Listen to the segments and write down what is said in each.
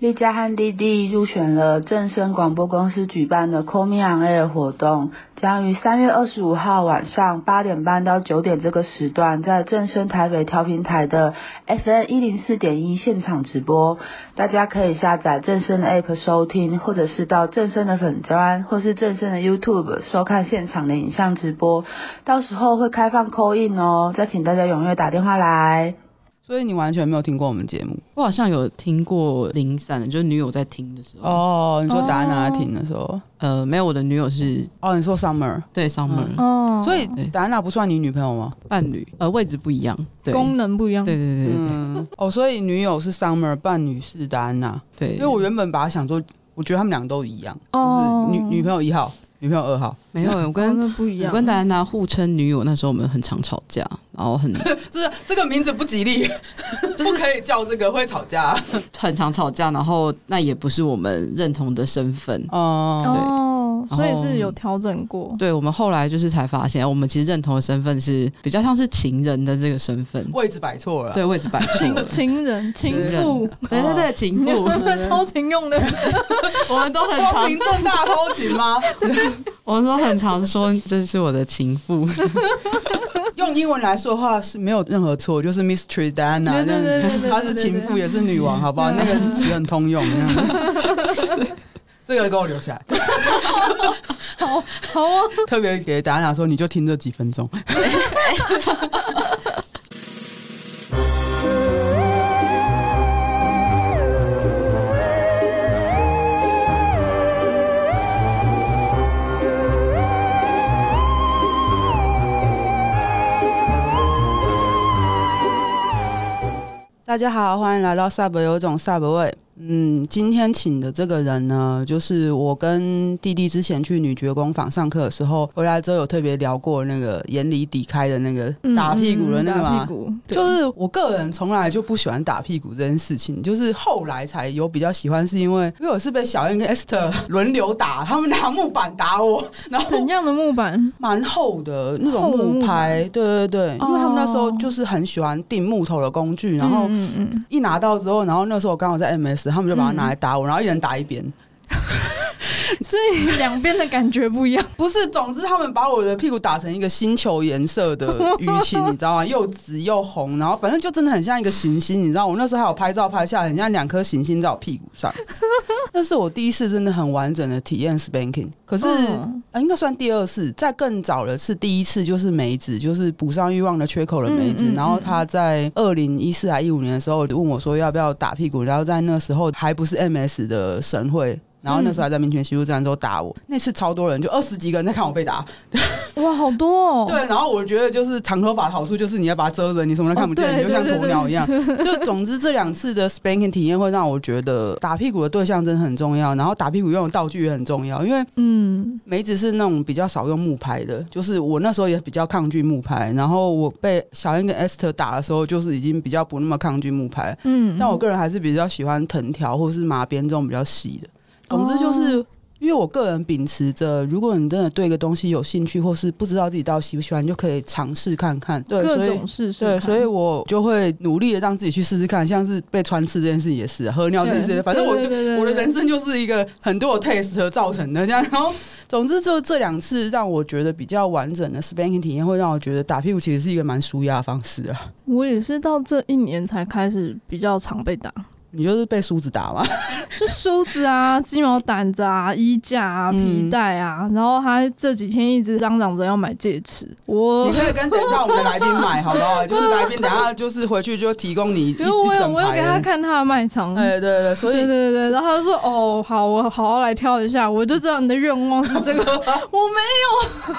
栗嘉和弟弟入选了正声广播公司举办的 Call Me On Air 活动，将于三月二十五号晚上八点半到九点这个时段，在正声台北调频台的 FM 一零四点一现场直播。大家可以下载正声的 App 收听，或者是到正声的粉专，或是正声的 YouTube 收看现场的影像直播。到时候会开放 Call In 哦，再请大家踊跃打电话来。所以你完全没有听过我们节目？我好像有听过零散的，就是女友在听的时候。哦，你说达娜在听的时候？哦、呃，没有，我的女友是哦，你说 Summer 对 Summer、嗯。哦，所以达娜不算你女朋友吗？伴侣，呃，位置不一样，对，功能不一样。对对对对，嗯。哦，所以女友是 Summer，伴侣是达娜。对，因为我原本把它想做，我觉得他们两个都一样，哦、就是女女朋友一号。女朋友二号没有，我跟、哦、不一样。我跟戴安娜互称女友，那时候我们很常吵架，然后很 就是这个名字不吉利，就是可以叫这个会吵架，很常吵架，然后那也不是我们认同的身份哦，对。哦所以是有调整过，对，我们后来就是才发现，我们其实认同的身份是比较像是情人的这个身份，位置摆错了，对，位置摆错了，情人、情妇，对对对，情妇，偷情用的，我们都很光明正大偷情吗？我们都很常说这是我的情妇，用英文来说的话是没有任何错，就是 Mistress Diana 这样子，她是情妇也是女王，好不好？那个词很通用，这个给我留起来。好好啊！特别给达娜说，你就听这几分钟。大家好，欢迎来到 Sub 有种 Sub 味。嗯，今天请的这个人呢，就是我跟弟弟之前去女爵工坊上课的时候，回来之后有特别聊过那个眼里底开的那个打屁股的那个嘛。就是我个人从来就不喜欢打屁股这件事情，就是后来才有比较喜欢，是因为因为我是被小燕跟 Esther 轮流打，他们拿木板打我，然后怎样的木板？蛮厚的那种木拍，对对对，因为他们那时候就是很喜欢订木头的工具，然后一拿到之后，然后那时候我刚好在 MS。他们就把它拿来打我，然后一人打一边。所以两边的感觉不一样，不是。总之，他们把我的屁股打成一个星球颜色的 淤青，你知道吗？又紫又红，然后反正就真的很像一个行星，你知道。我那时候还有拍照拍下来，很像两颗行星在我屁股上。那是我第一次真的很完整的体验 spanking，可是啊、呃，应该算第二次。在更早的是第一次，就是梅子，就是补上欲望的缺口的梅子。然后他在二零一四还一五年的时候问我说要不要打屁股，然后在那时候还不是 MS 的神会。然后那时候还在民权西路站之后打我，那次超多人，就二十几个人在看我被打。哇，好多哦！对，然后我觉得就是长头发的好处就是你要把它遮着，你什么都看不见，哦、你就像鸵鸟一样。就总之这两次的 spanking 体验会让我觉得打屁股的对象真的很重要，然后打屁股用的道具也很重要，因为嗯，梅子是那种比较少用木牌的，就是我那时候也比较抗拒木牌，然后我被小燕跟 Esther 打的时候，就是已经比较不那么抗拒木牌，嗯，但我个人还是比较喜欢藤条或是麻边这种比较细的。总之就是，因为我个人秉持着，如果你真的对一个东西有兴趣，或是不知道自己到底喜不喜欢，你就可以尝试看看。对，各种试试。对，所以我就会努力的让自己去试试看。像是被穿刺这件事也是，喝尿这件事，反正我就我的人生就是一个很多的 taste 造成的这样。然后，总之就这两次让我觉得比较完整的 spanking 体验，会让我觉得打屁股其实是一个蛮舒压的方式啊。我也是到这一年才开始比较常被打。你就是被梳子打吗？就梳子啊、鸡毛掸子啊、衣架啊、皮带啊，嗯、然后他这几天一直嚷嚷着要买戒尺。我你可以跟等一下我们的来宾买，好不好？就是来宾等下就是回去就提供你一整排。我有我有给他看他的卖场。对对对，所以对对对，然后他就说：“哦，好，我好好来挑一下。”我就知道你的愿望是这个，我没有。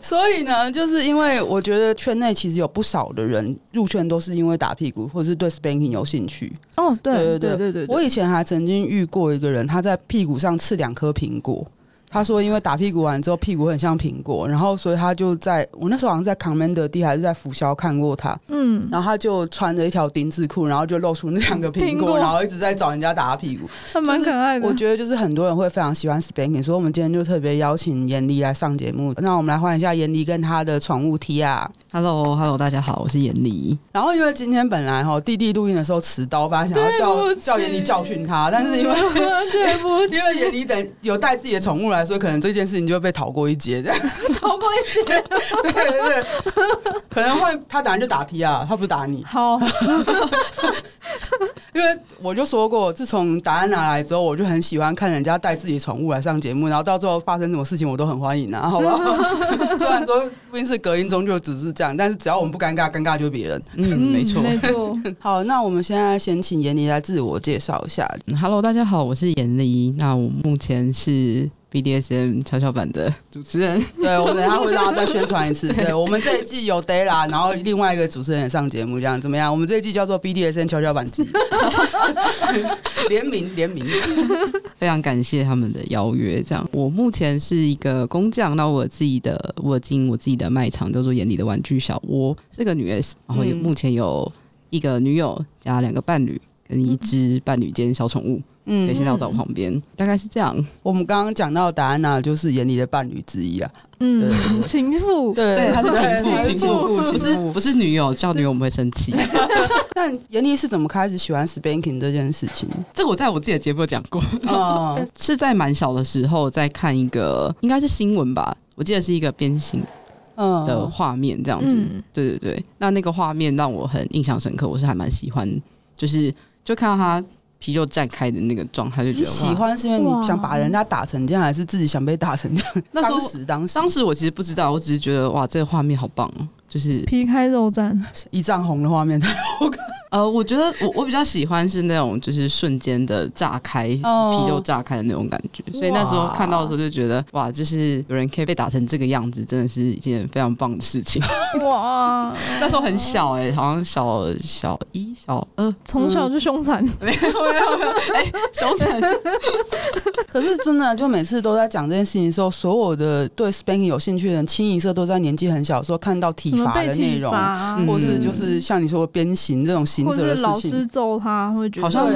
所以呢，就是因为我觉得圈内其实有不少的人入圈都是因为打屁股，或者是对 spanking 有兴趣。哦，对。对对对我以前还曾经遇过一个人，他在屁股上刺两颗苹果，他说因为打屁股完之后屁股很像苹果，然后所以他就在我那时候好像在 Commander D 还是在福肖看过他，嗯，然后他就穿着一条丁字裤，然后就露出那两个苹果，然后一直在找人家打屁股，还蛮可爱的。我觉得就是很多人会非常喜欢 Spanking，所以我们今天就特别邀请严离来上节目。那我们来换一下严离跟他的宠物 Tia。Hello，Hello，大家好，我是严妮。然后因为今天本来哈弟弟录音的时候持刀，本来想要叫叫严妮教训他，但是因为 对不 因为严妮等有带自己的宠物来，所以可能这件事情就会被逃过一劫，这样逃过一劫。对对对，可能会他打人就打 Tia，他不是打你。好，因为我就说过，自从答案拿来之后，我就很喜欢看人家带自己宠物来上节目，然后到最后发生什么事情，我都很欢迎啊，好不好？虽然说录音室隔音中就只是这样，但是只要我们不尴尬，尴尬就是别人。嗯，没错，没错。好，那我们现在先请严离来自我介绍一下。Hello，大家好，我是严离。那我目前是 BDSM 跷跷板的主持人。对，我们等下会让他再宣传一次。对，我们这一季有 Della，然后另外一个主持人也上节目，这样怎么样？我们这一季叫做 BDSM 跷跷板季，联名联名。非常感谢他们的邀约。这样，我目前是一个工匠，那我自己的我经营我自己的卖场叫做眼里的玩具小窝，是个女 S，然后也目前有一个女友加两个伴侣。跟一只伴侣兼小宠物，嗯，可以先到我旁边，嗯，大概是这样。我们刚刚讲到达安娜就是严离的伴侣之一啊，嗯，情妇，对，她是情妇，情妇，不是不是女友，叫女友我们会生气。那严离是怎么开始喜欢 spanking 这件事情？这个我在我自己的节目讲过，哦，是在蛮小的时候在看一个，应该是新闻吧，我记得是一个鞭刑的画面，这样子，嗯，对对对。那那个画面让我很印象深刻，我是还蛮喜欢，就是。就看到他皮肉绽开的那个状态，就觉得喜欢，是因为你想把人家打成这样，还是自己想被打成这样？那时候当时当时，当时我其实不知道，我只是觉得哇，这个画面好棒，就是皮开肉绽、一丈红的画面，我。呃，我觉得我我比较喜欢是那种就是瞬间的炸开，oh. 皮肉炸开的那种感觉，所以那时候看到的时候就觉得哇，就是有人可以被打成这个样子，真的是一件非常棒的事情。哇，那时候很小哎、欸，好像小小一、小二，从小就凶残，没有没有没有，哎，凶残。可是真的，就每次都在讲这件事情的时候，所有的对 spanking 有兴趣的人，清一色都在年纪很小的时候看到体罚的内容，或是就是像你说鞭刑这种。或者老师揍他，会觉得好像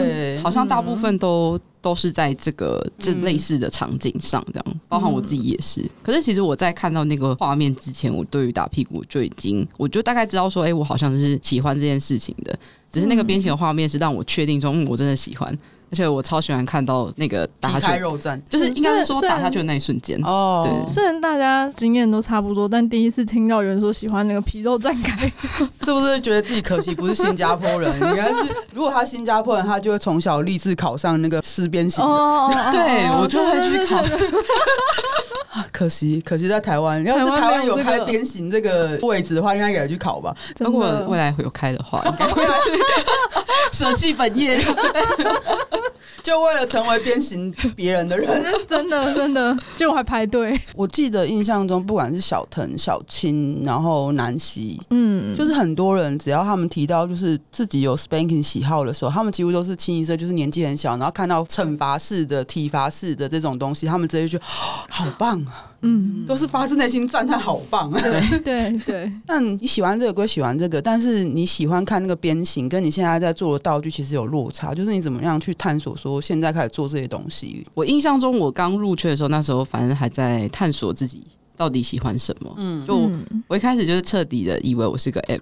好像大部分都都是在这个这类似的场景上，这样，包含我自己也是。可是其实我在看到那个画面之前，我对于打屁股就已经，我就大概知道说，哎，我好像是喜欢这件事情的。只是那个鞭刑的画面是让我确定说，嗯，我真的喜欢。而且我超喜欢看到那个打下去，就是应该是说打下去的那一瞬间哦。对，虽然大家经验都差不多，但第一次听到有人说喜欢那个皮肉绽开，是不是觉得自己可惜不是新加坡人？应该是如果他新加坡人，他就会从小立志考上那个师鞭刑。哦，对，我就会去考。可惜，可惜在台湾，要是台湾有开鞭刑这个位置的话，应该也去考吧。如果未来会有开的话，应该会去 舍弃本业。就为了成为鞭刑别人的人，真 的真的，就还排队。我记得印象中，不管是小腾、小青，然后南希，嗯，就是很多人只要他们提到就是自己有 spanking 喜好的时候，他们几乎都是清一色就是年纪很小，然后看到惩罚式的、体罚式的这种东西，他们直接就 好棒啊。嗯，都是发自内心赞叹，好棒啊！对对 对。那你喜欢这个归喜欢这个，但是你喜欢看那个边形，跟你现在在做的道具其实有落差。就是你怎么样去探索，说现在开始做这些东西？我印象中，我刚入圈的时候，那时候反正还在探索自己到底喜欢什么。嗯，就我一开始就是彻底的以为我是个 M，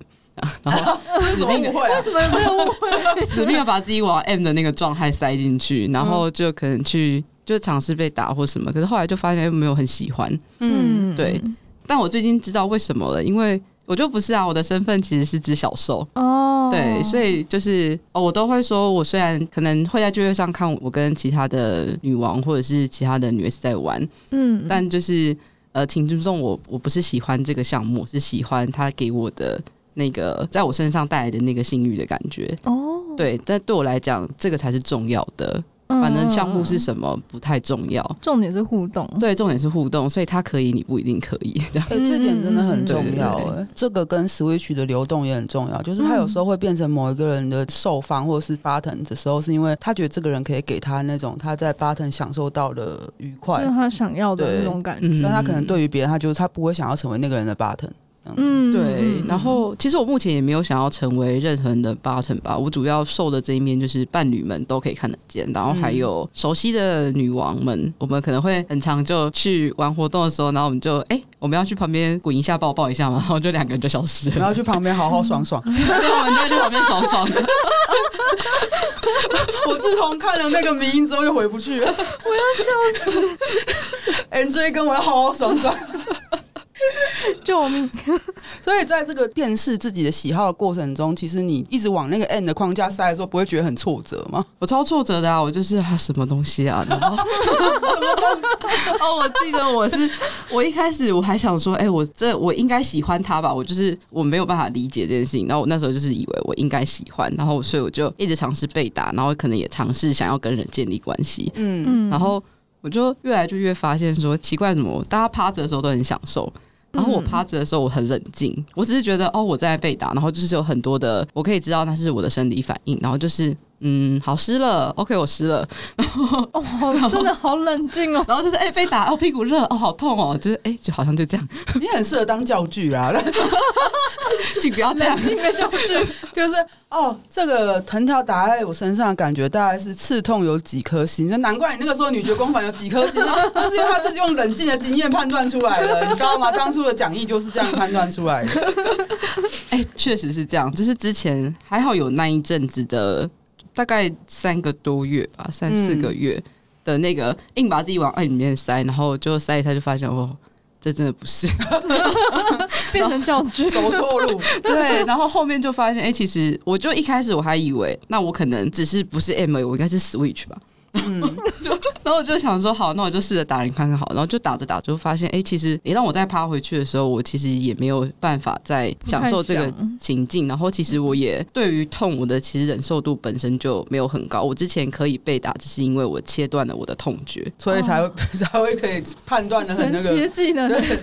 然后 死命误会，为什么有这个误会？死命要把自己往 M 的那个状态塞进去，然后就可能去。就尝试被打或什么，可是后来就发现又没有很喜欢，嗯，对。但我最近知道为什么了，因为我就不是啊，我的身份其实是只小兽哦，对，所以就是哦，我都会说，我虽然可能会在聚会上看我跟其他的女王或者是其他的女士在玩，嗯，但就是呃，请尊重我，我不是喜欢这个项目，是喜欢他给我的那个在我身上带来的那个性欲的感觉。哦，对，但对我来讲，这个才是重要的。反正项目是什么不太重要，重点是互动。对，重点是互动，所以他可以，你不一定可以。这样，哎、欸，这点真的很重要。哎、嗯，这个跟 Switch 的流动也很重要，就是他有时候会变成某一个人的受方或者是 button 的时候，是因为他觉得这个人可以给他那种他在 button 享受到的愉快，就是他想要的那种感觉。但他可能对于别人，他就是他不会想要成为那个人的 button。嗯，对。然后，其实我目前也没有想要成为任何人的 button 吧。我主要受的这一面就是伴侣们都可以看得见，然后还有熟悉的女王们，我们可能会很常就去玩活动的时候，然后我们就哎、欸，我们要去旁边滚一下，抱抱一下嘛，然后就两个人就消失了。然后去旁边好好爽爽，对，我们就会去旁边爽爽。我自从看了那个迷音之后就回不去了，我要笑死。NJ 跟我要好好爽爽。救命！所以在这个辨识自己的喜好的过程中，其实你一直往那个 N 的框架塞的时候，不会觉得很挫折吗？我超挫折的啊！我就是啊，什么东西啊？然后 哦，我记得我是我一开始我还想说，哎、欸，我这我应该喜欢他吧？我就是我没有办法理解这件事情。然后我那时候就是以为我应该喜欢，然后所以我就一直尝试被打，然后可能也尝试想要跟人建立关系。嗯嗯，然后我就越来就越发现说，奇怪，怎么大家趴着的时候都很享受？然后我趴着的时候，我很冷静，我只是觉得哦，我在被打，然后就是有很多的，我可以知道那是我的生理反应，然后就是。嗯，好湿了，OK，我湿了，然后哦，真的好冷静哦，然后就是哎、欸、被打，哦屁股热，哦好痛哦，就是哎、欸、就好像就这样，你很适合当教具啦，请不要，冷静的教具。就是哦，这个藤条打在我身上的感觉大概是刺痛有几颗星，那难怪你那个时候女爵光环有几颗星，那是因为他自己用冷静的经验判断出来的，你知道吗？当初的讲义就是这样判断出来的，哎、欸，确实是这样，就是之前还好有那一阵子的。大概三个多月吧，三四个月的那个硬把自己往爱里面塞，然后就塞一塞就发现哦，这真的不是，变成教具走错路。对，然后后面就发现，哎、欸，其实我就一开始我还以为，那我可能只是不是 M，我应该是 Switch 吧。嗯，就 然后我就想说，好，那我就试着打人看看好，然后就打着打着就发现，哎、欸，其实也让我再趴回去的时候，我其实也没有办法再享受这个情境。然后其实我也对于痛，我的其实忍受度本身就没有很高。我之前可以被打，只是因为我切断了我的痛觉，所以才会、哦、才会可以判断的很那个神奇的技能。对，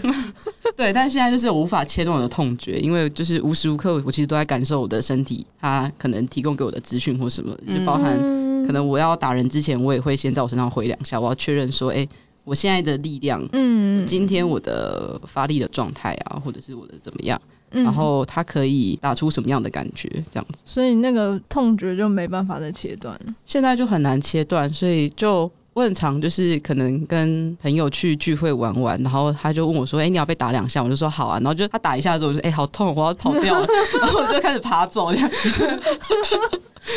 对，但现在就是我无法切断我的痛觉，因为就是无时无刻我其实都在感受我的身体，它可能提供给我的资讯或什么，就包含。嗯可能我要打人之前，我也会先在我身上挥两下，我要确认说，哎、欸，我现在的力量，嗯，今天我的发力的状态啊，或者是我的怎么样，嗯、然后它可以打出什么样的感觉，这样子。所以那个痛觉就没办法再切断，现在就很难切断，所以就我很常就是可能跟朋友去聚会玩玩，然后他就问我说，哎、欸，你要被打两下？我就说好啊，然后就他打一下之后，我就哎、欸，好痛，我要跑掉了，然后我就开始爬走这样。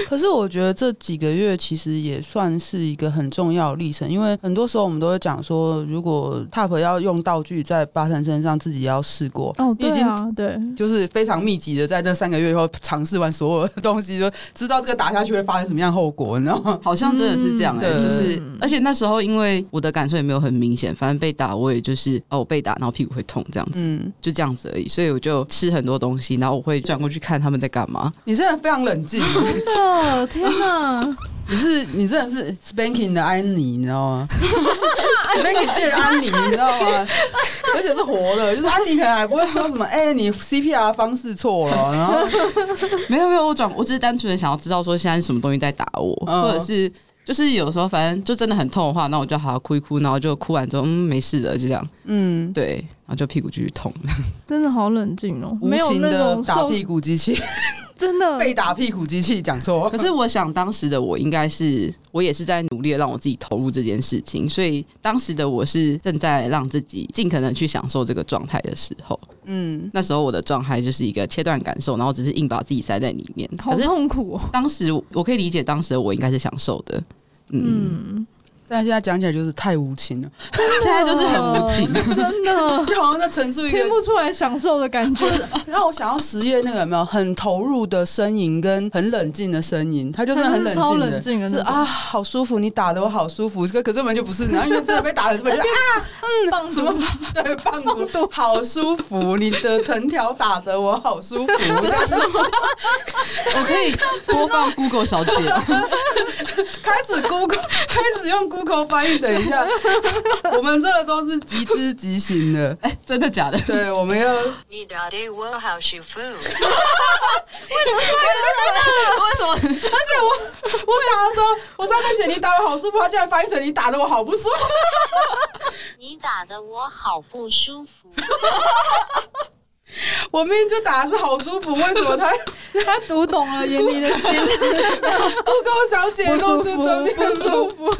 可是我觉得这几个月其实也算是一个很重要的历程，因为很多时候我们都会讲说，如果 Top 要用道具在巴腾身上，自己要试过哦，对啊，对，就是非常密集的在那三个月以后尝试完所有的东西，就知道这个打下去会发生什么样的后果，你知道吗？好像真的是这样哎、欸，嗯、就是而且那时候因为我的感受也没有很明显，反正被打我也就是哦，我被打然后屁股会痛这样子，嗯，就这样子而已，所以我就吃很多东西，然后我会转过去看他们在干嘛。你现在非常冷静，真的天。啊！你是你真的是 Spanking 的安妮，你知道吗？Spanking 见安妮，你知道吗？而且是活的，就是安妮可能还不会说什么，哎、欸，你 CPR 方式错了，然后 没有没有，我转我只是单纯的想要知道说现在是什么东西在打我，哦、或者是就是有时候反正就真的很痛的话，那我就好好哭一哭，然后就哭完之后嗯没事的，就这样，嗯对，然后就屁股继续痛，真的好冷静哦，无情的打屁股机器。真的。被打屁股机器讲错，可是我想当时的我应该是我也是在努力的让我自己投入这件事情，所以当时的我是正在让自己尽可能去享受这个状态的时候，嗯，那时候我的状态就是一个切断感受，然后只是硬把自己塞在里面，好痛苦哦。当时我可以理解当时的我应该是享受的，嗯。嗯但现在讲起来就是太无情了，现在就是很无情，真的 就好像在陈述一个听不出来享受的感觉。让我想要实验那个有没有很投入的声音跟很冷静的声音，他就是很冷静的，就是啊，好舒服，你打的我好舒服。可可根本就不是，然后因为真的被打的这么就啊，嗯，棒什么对棒读好舒服，你的藤条打的我好舒服。这是什么？我可以播放 Google 小姐。开始 Google，开始用 Google 翻译。等一下，我们这个都是即知即行的。哎，真的假的？对，我们要。你打的我好舒服。为什么？为什么？而且我我打的时候，我上面写你打的好舒服，他竟然翻译成你打的我好不舒服。你打的我好不舒服。我明明就打的是好舒服，为什么他 他读懂了闫妮的心？Google 小姐露出真面不舒服。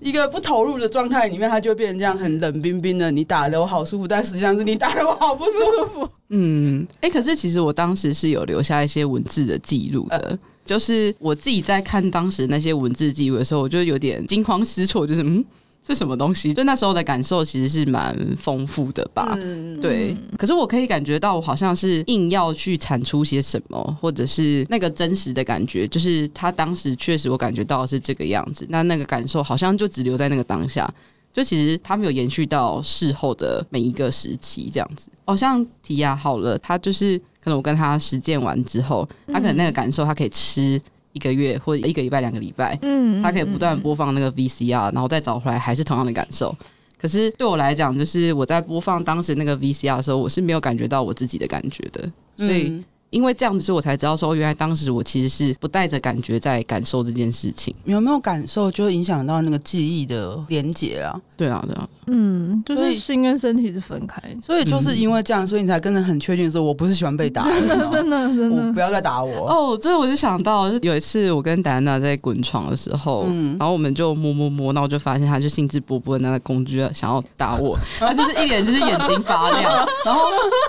一个不投入的状态里面，他就变成这样很冷冰冰的。你打的我好舒服，但实际上是你打的我好不舒服。嗯，哎、欸，可是其实我当时是有留下一些文字的记录的，呃、就是我自己在看当时那些文字记录的时候，我就有点惊慌失措，就是嗯。是什么东西？就那时候的感受其实是蛮丰富的吧。嗯、对，可是我可以感觉到，我好像是硬要去产出些什么，或者是那个真实的感觉，就是他当时确实我感觉到是这个样子。那那个感受好像就只留在那个当下，就其实他没有延续到事后的每一个时期这样子。好像提亚好了，他就是可能我跟他实践完之后，他可能那个感受他可以吃。一个月或者一个礼拜、两个礼拜，嗯，他可以不断播放那个 VCR，然后再找回来还是同样的感受。可是对我来讲，就是我在播放当时那个 VCR 的时候，我是没有感觉到我自己的感觉的，所以。因为这样子，所以我才知道说，原来当时我其实是不带着感觉在感受这件事情。有没有感受，就会影响到那个记忆的连结啊？对啊，对啊，嗯，就是心跟身体是分开，所以就是因为这样，所以你才跟着很确定说，我不是喜欢被打的，真的，真的，真的，不要再打我哦。这我就想到，有一次我跟戴安娜在滚床的时候，嗯，然后我们就摸摸摸，那我就发现他就兴致勃勃的拿着工具想要打我，他就是一脸就是眼睛发亮，然后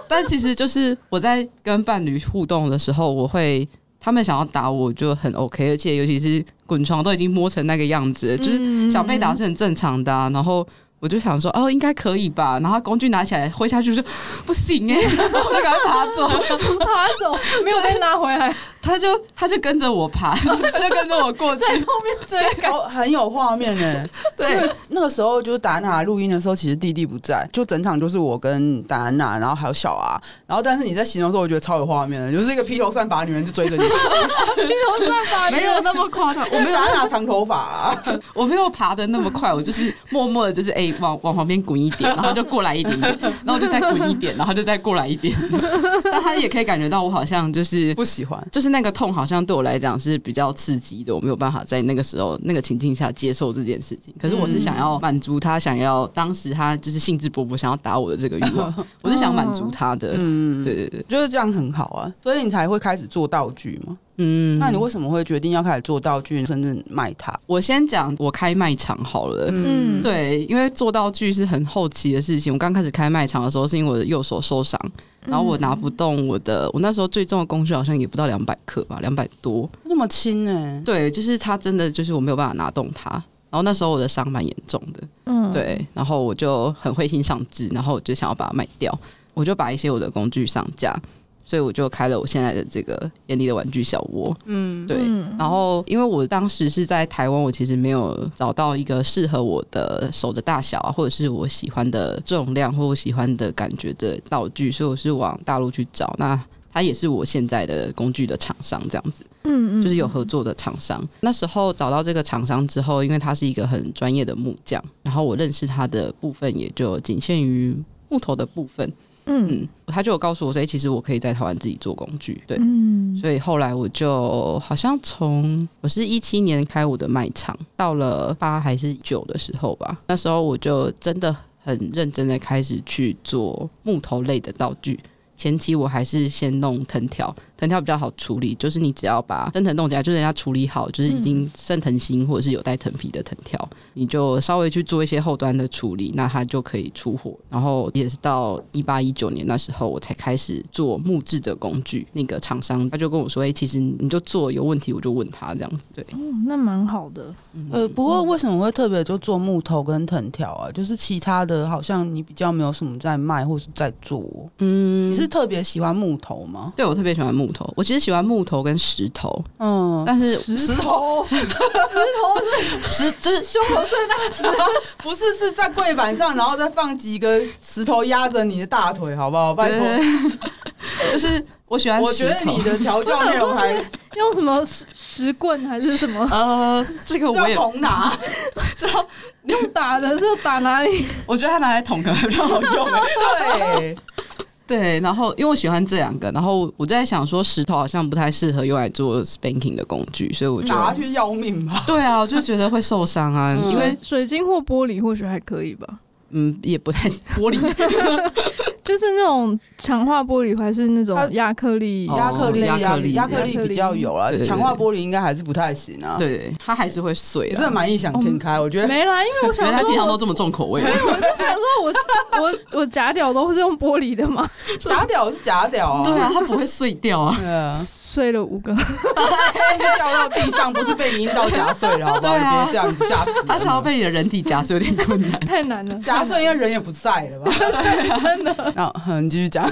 但其实就是我在跟伴侣。互动的时候，我会他们想要打我就很 OK，而且尤其是滚床都已经摸成那个样子，就是想被打是很正常的啊。然后我就想说，哦，应该可以吧。然后工具拿起来挥下去就不行哎、欸，然后我就赶快爬走，爬走，没有被拉回来。他就他就跟着我爬，他就跟着我过去，在后面追赶，很有画面呢。对，那个时候就是达安娜录音的时候，其实弟弟不在，就整场就是我跟达安娜，然后还有小阿。然后但是你在形容的时候，我觉得超有画面的，就是一个披头散发的女人就追着你。披头散发没有那么夸张，我没有达安娜长头发啊，我没有爬的那么快，我就是默默的，就是哎、欸、往往旁边滚一点，然后就过来一点点，然后就再滚一点，然后就再过来一点。但他也可以感觉到我好像就是不喜欢，就是。那个痛好像对我来讲是比较刺激的，我没有办法在那个时候那个情境下接受这件事情。可是我是想要满足他，想要当时他就是兴致勃勃想要打我的这个欲望，我是想满足他的。嗯，对对对，觉得这样很好啊，所以你才会开始做道具嘛。嗯，那你为什么会决定要开始做道具，甚至卖它？我先讲我开卖场好了。嗯，对，因为做道具是很后期的事情。我刚开始开卖场的时候，是因为我的右手受伤，然后我拿不动我的，我那时候最重的工具好像也不到两百克吧，两百多，那么轻呢？对，就是它真的就是我没有办法拿动它。然后那时候我的伤蛮严重的，嗯，对，然后我就很灰心丧志，然后我就想要把它卖掉，我就把一些我的工具上架。所以我就开了我现在的这个眼里的玩具小窝，嗯，对。然后因为我当时是在台湾，我其实没有找到一个适合我的手的大小啊，或者是我喜欢的重量或我喜欢的感觉的道具，所以我是往大陆去找。那他也是我现在的工具的厂商，这样子，嗯嗯，就是有合作的厂商。那时候找到这个厂商之后，因为他是一个很专业的木匠，然后我认识他的部分也就仅限于木头的部分。嗯，他就有告诉我说，欸，其实我可以在台湾自己做工具，对，嗯，所以后来我就好像从我是一七年开我的卖场，到了八还是九的时候吧，那时候我就真的很认真的开始去做木头类的道具。前期我还是先弄藤条，藤条比较好处理，就是你只要把生藤弄起来，就是人家处理好，就是已经生藤心或者是有带藤皮的藤条，你就稍微去做一些后端的处理，那它就可以出货。然后也是到一八一九年那时候，我才开始做木质的工具。那个厂商他就跟我说：“哎、欸，其实你就做有问题，我就问他这样子。”对，嗯，那蛮好的。呃，不过为什么会特别就做木头跟藤条啊？就是其他的好像你比较没有什么在卖或是在做。嗯，你是。特别喜欢木头吗？对，我特别喜欢木头。我其实喜欢木头跟石头，嗯，但是石头，石头是石，就是胸口碎大石，不是是在柜板上，然后再放几个石头压着你的大腿，好不好？拜托，就是。我喜欢我觉得你的调教内容还用什么石石棍还是什么？呃，这个我也是要铜拿，知道，用打的是打哪里？我觉得他拿来捅可能还比较好用欸。对，对，然后因为我喜欢这两个，然后我就在想说，石头好像不太适合用来做 spanking 的工具，所以我就拿去要命吧。对啊，我就觉得会受伤啊，嗯因为水晶或玻璃或许还可以吧，嗯也不太玻璃，就是那种强化玻璃还是那种亚克力？哦亚克力、亚克力亚克力比较有啊强化玻璃应该还是不太行啊。，对，它还是会碎的。真的蛮异想天开，我觉得。没啦，因为我想原来说，平常都这么重口味啊，我就想说我我我假屌都是用玻璃的嘛，假屌是假屌啊，对啊，它不会碎掉啊。碎了五个，但是掉到地上，不是被你阴道夹碎了，好不好？别这样子吓死人了。它想要被你的人体夹碎有点困难。太难了。夹碎，因为人也不在了吧？真的。那嗯你继续讲。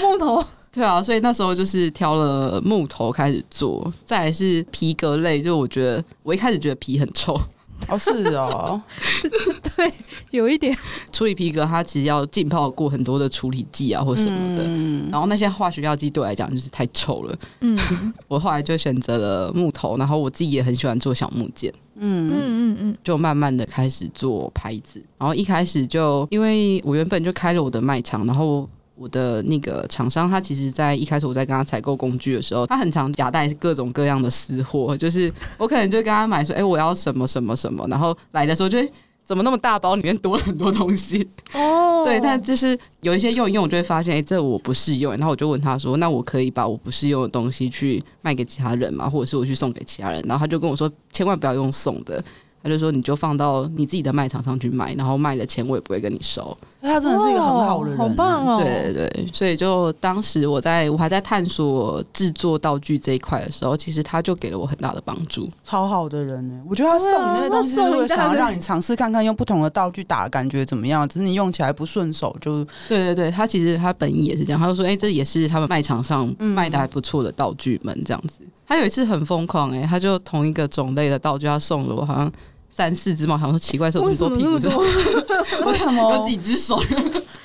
木头，对啊，所以那时候就是挑了木头开始做，再来是皮革类，就我觉得我一开始觉得皮很臭，哦，是哦，对，有一点。处理皮革它其实要浸泡过很多的处理剂啊或什么的，嗯。然后那些化学药剂对我来讲就是太臭了。嗯。我后来就选择了木头，然后我自己也很喜欢做小木件，嗯。嗯嗯嗯，就慢慢的开始做牌子。然后一开始就因为我原本就开了我的卖场，然后。我的那个厂商，他其实，在一开始我在跟他采购工具的时候，他很常夹带各种各样的私货，就是我可能就跟他买说，哎、我要什么什么什么，然后来的时候就会怎么那么大包，里面多了很多东西。哦，对，但就是有一些用一用，我就会发现，哎、这我不适用。然后我就问他说，那我可以把我不适用的东西去卖给其他人吗？或者是我去送给其他人？然后他就跟我说，千万不要用送的。他就说，你就放到你自己的卖场上去卖，然后卖的钱我也不会跟你收。他真的是一个很好的人，好棒哦，对对对，所以就当时我在我还在探索制作道具这一块的时候，其实他就给了我很大的帮助。超好的人呢。我觉得他送你那些东西，是会想要让你尝试看看用不同的道具打，感觉怎么样？只是你用起来不顺手，就对对对，他其实他本意也是这样，他就说，哎、这也是他们卖场上卖的还不错的道具们这样子。他有一次很疯狂、哎，他就同一个种类的道具，他送了我好像三四只猫，想说奇怪，是有为什么那么这么多屁股，是多？为什么有么几只手？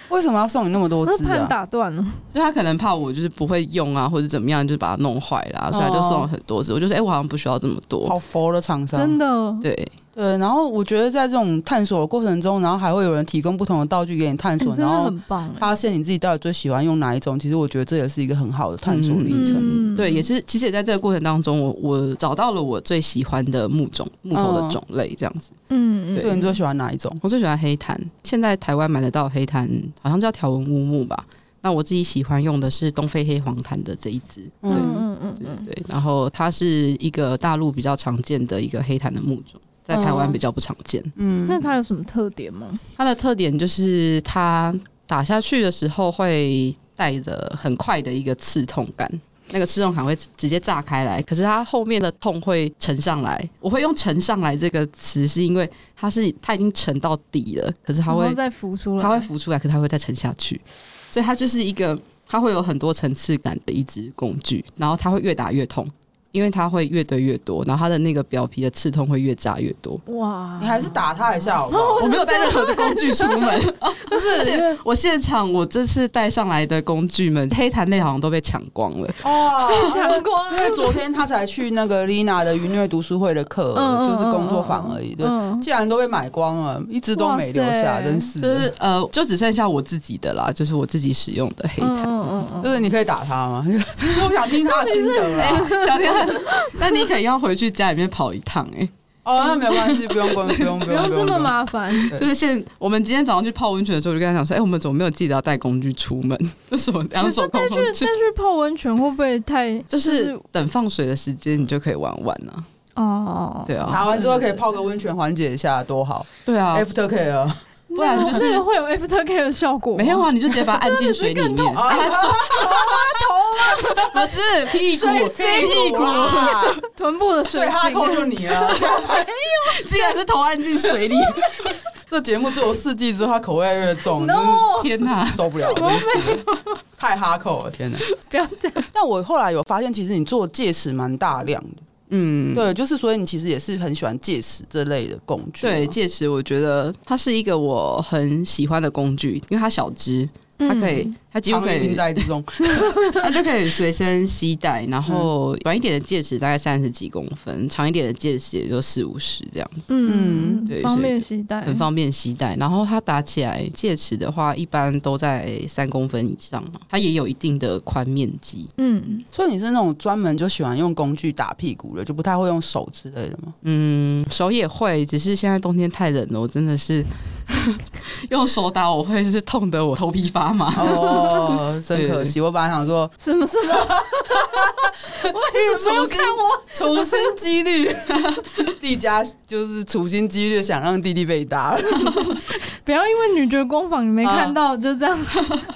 为什么要送你那么多只啊？打断了，就他可能怕我就是不会用啊，或者怎么样，就是把它弄坏啦，所以他就送了很多只。我就说，哎、我好像不需要这么多。好佛的厂商，真的，对，对。然后我觉得在这种探索的过程中，然后还会有人提供不同的道具给你探索，欸然后很棒欸，发现你自己到底最喜欢用哪一种。其实我觉得这也是一个很好的探索历程。嗯对，也是，其实也在这个过程当中，我我找到了我最喜欢的木种木头的种类，这样子。嗯嗯，对，你最喜欢哪一种？我最喜欢黑檀，现在台湾买得到黑檀，好像叫条纹乌木吧。那我自己喜欢用的是东非黑黄檀的这一支，对、嗯嗯嗯嗯，对。然后它是一个大陆比较常见的一个黑檀的木种，在台湾比较不常见。嗯，那它有什么特点吗？它的特点就是它打下去的时候会带着很快的一个刺痛感。那个刺痛感会直接炸开来，可是它后面的痛会沉上来。我会用“沉上来”这个词，是因为它是它已经沉到底了，可是它会再浮出来，它会浮出来，可它会再沉下去，所以它就是一个它会有很多层次感的一支工具，然后它会越打越痛，因为它会越堆越多，然后它的那个表皮的刺痛会越炸越多。哇，你还是打他一下好不好？我没有带任何的工具出门，就是我现场我这次带上来的工具们，黑檀类好像都被抢光了。哦，抢光因为昨天他才去那个 Lina 的云虐读书会的课，就是工作坊而已。对，嗯既然都被买光了，一直都没留下，真是。就是呃，就只剩下我自己的啦，就是我自己使用的黑檀。嗯嗯嗯就是你可以打他吗？就我想听他的心得了。小天，那你可能要回去家里面跑一趟哎、哦，那没有关系，不用关，不用，不不用，这么。麻烦，就是现我们今天早上去泡温泉的时候，我就跟他讲说，哎、我们怎么没有记得要带工具出门？为什么两手空空去但是但，是泡温泉会不会太就是等放水的时间，你就可以玩玩啊。哦？对啊，打完之后可以泡个温泉缓解一下，多好。对啊，After care，不然就是那个会有 after care 的效果吗，没有啊，你就直接把它按进水里面，啊头啊不是屁股，屁股，啊，臀部的水最哈晶扣就你了。竟然是头按进水里，这节目做了四季之后，它口味越重，No！天哪！受不了，真是。太哈扣了，天哪！不要这样，但我后来有发现，其实你做戒尺蛮大量的，嗯，对，就是所以你其实也是很喜欢戒尺这类的工具嘛。对，戒尺我觉得它是一个我很喜欢的工具，因为它小只，它可以，它几乎可以在之中，它就可以随身携带。然后短一点的戒指大概三十几公分，长一点的戒指也就四五十这样子。嗯，对，方便携带，很方便携带。然后它打起来，戒尺的话一般都在三公分以上嘛，它也有一定的宽面积。嗯，所以你是那种专门就喜欢用工具打屁股的，就不太会用手之类的吗？嗯，手也会，只是现在冬天太冷了，我真的是。用手打我会是痛得我头皮发麻哦，真可惜。我本来想说什么什么，我一直没有看我处心积虑，弟家就是处心积虑想让弟弟被打。不要因为女爵工坊你没看到就这样。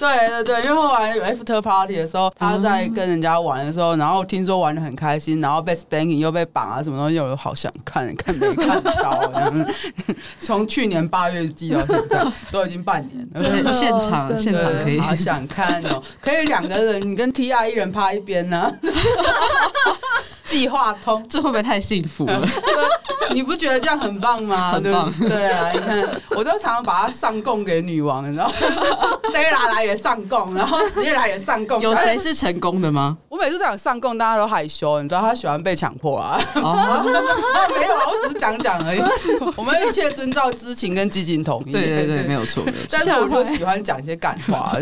对对对，因为后来有 after party 的时候，他在跟人家玩的时候，然后听说玩的很开心，然后被 spanking 又被绑啊，什么东西，又好想看看没看到。从去年八月。到现在都已经半年了，现场现场可以，好想看哦！可以两个人，你跟 T R 一人趴一边呢？计划通，这会不会太幸福了？你不觉得这样很棒吗？很棒，对啊！你看，我都常常把它上供给女王，然后 Della 来也上供，然后史叶来也上供。有谁是成功的吗？我每次这样上供，大家都害羞，你知道他喜欢被强迫啊？哦、没有啊，我只是讲讲而已。我们一切遵照知情跟积极同意。对对对，没有错。但是我就喜欢讲一些干话，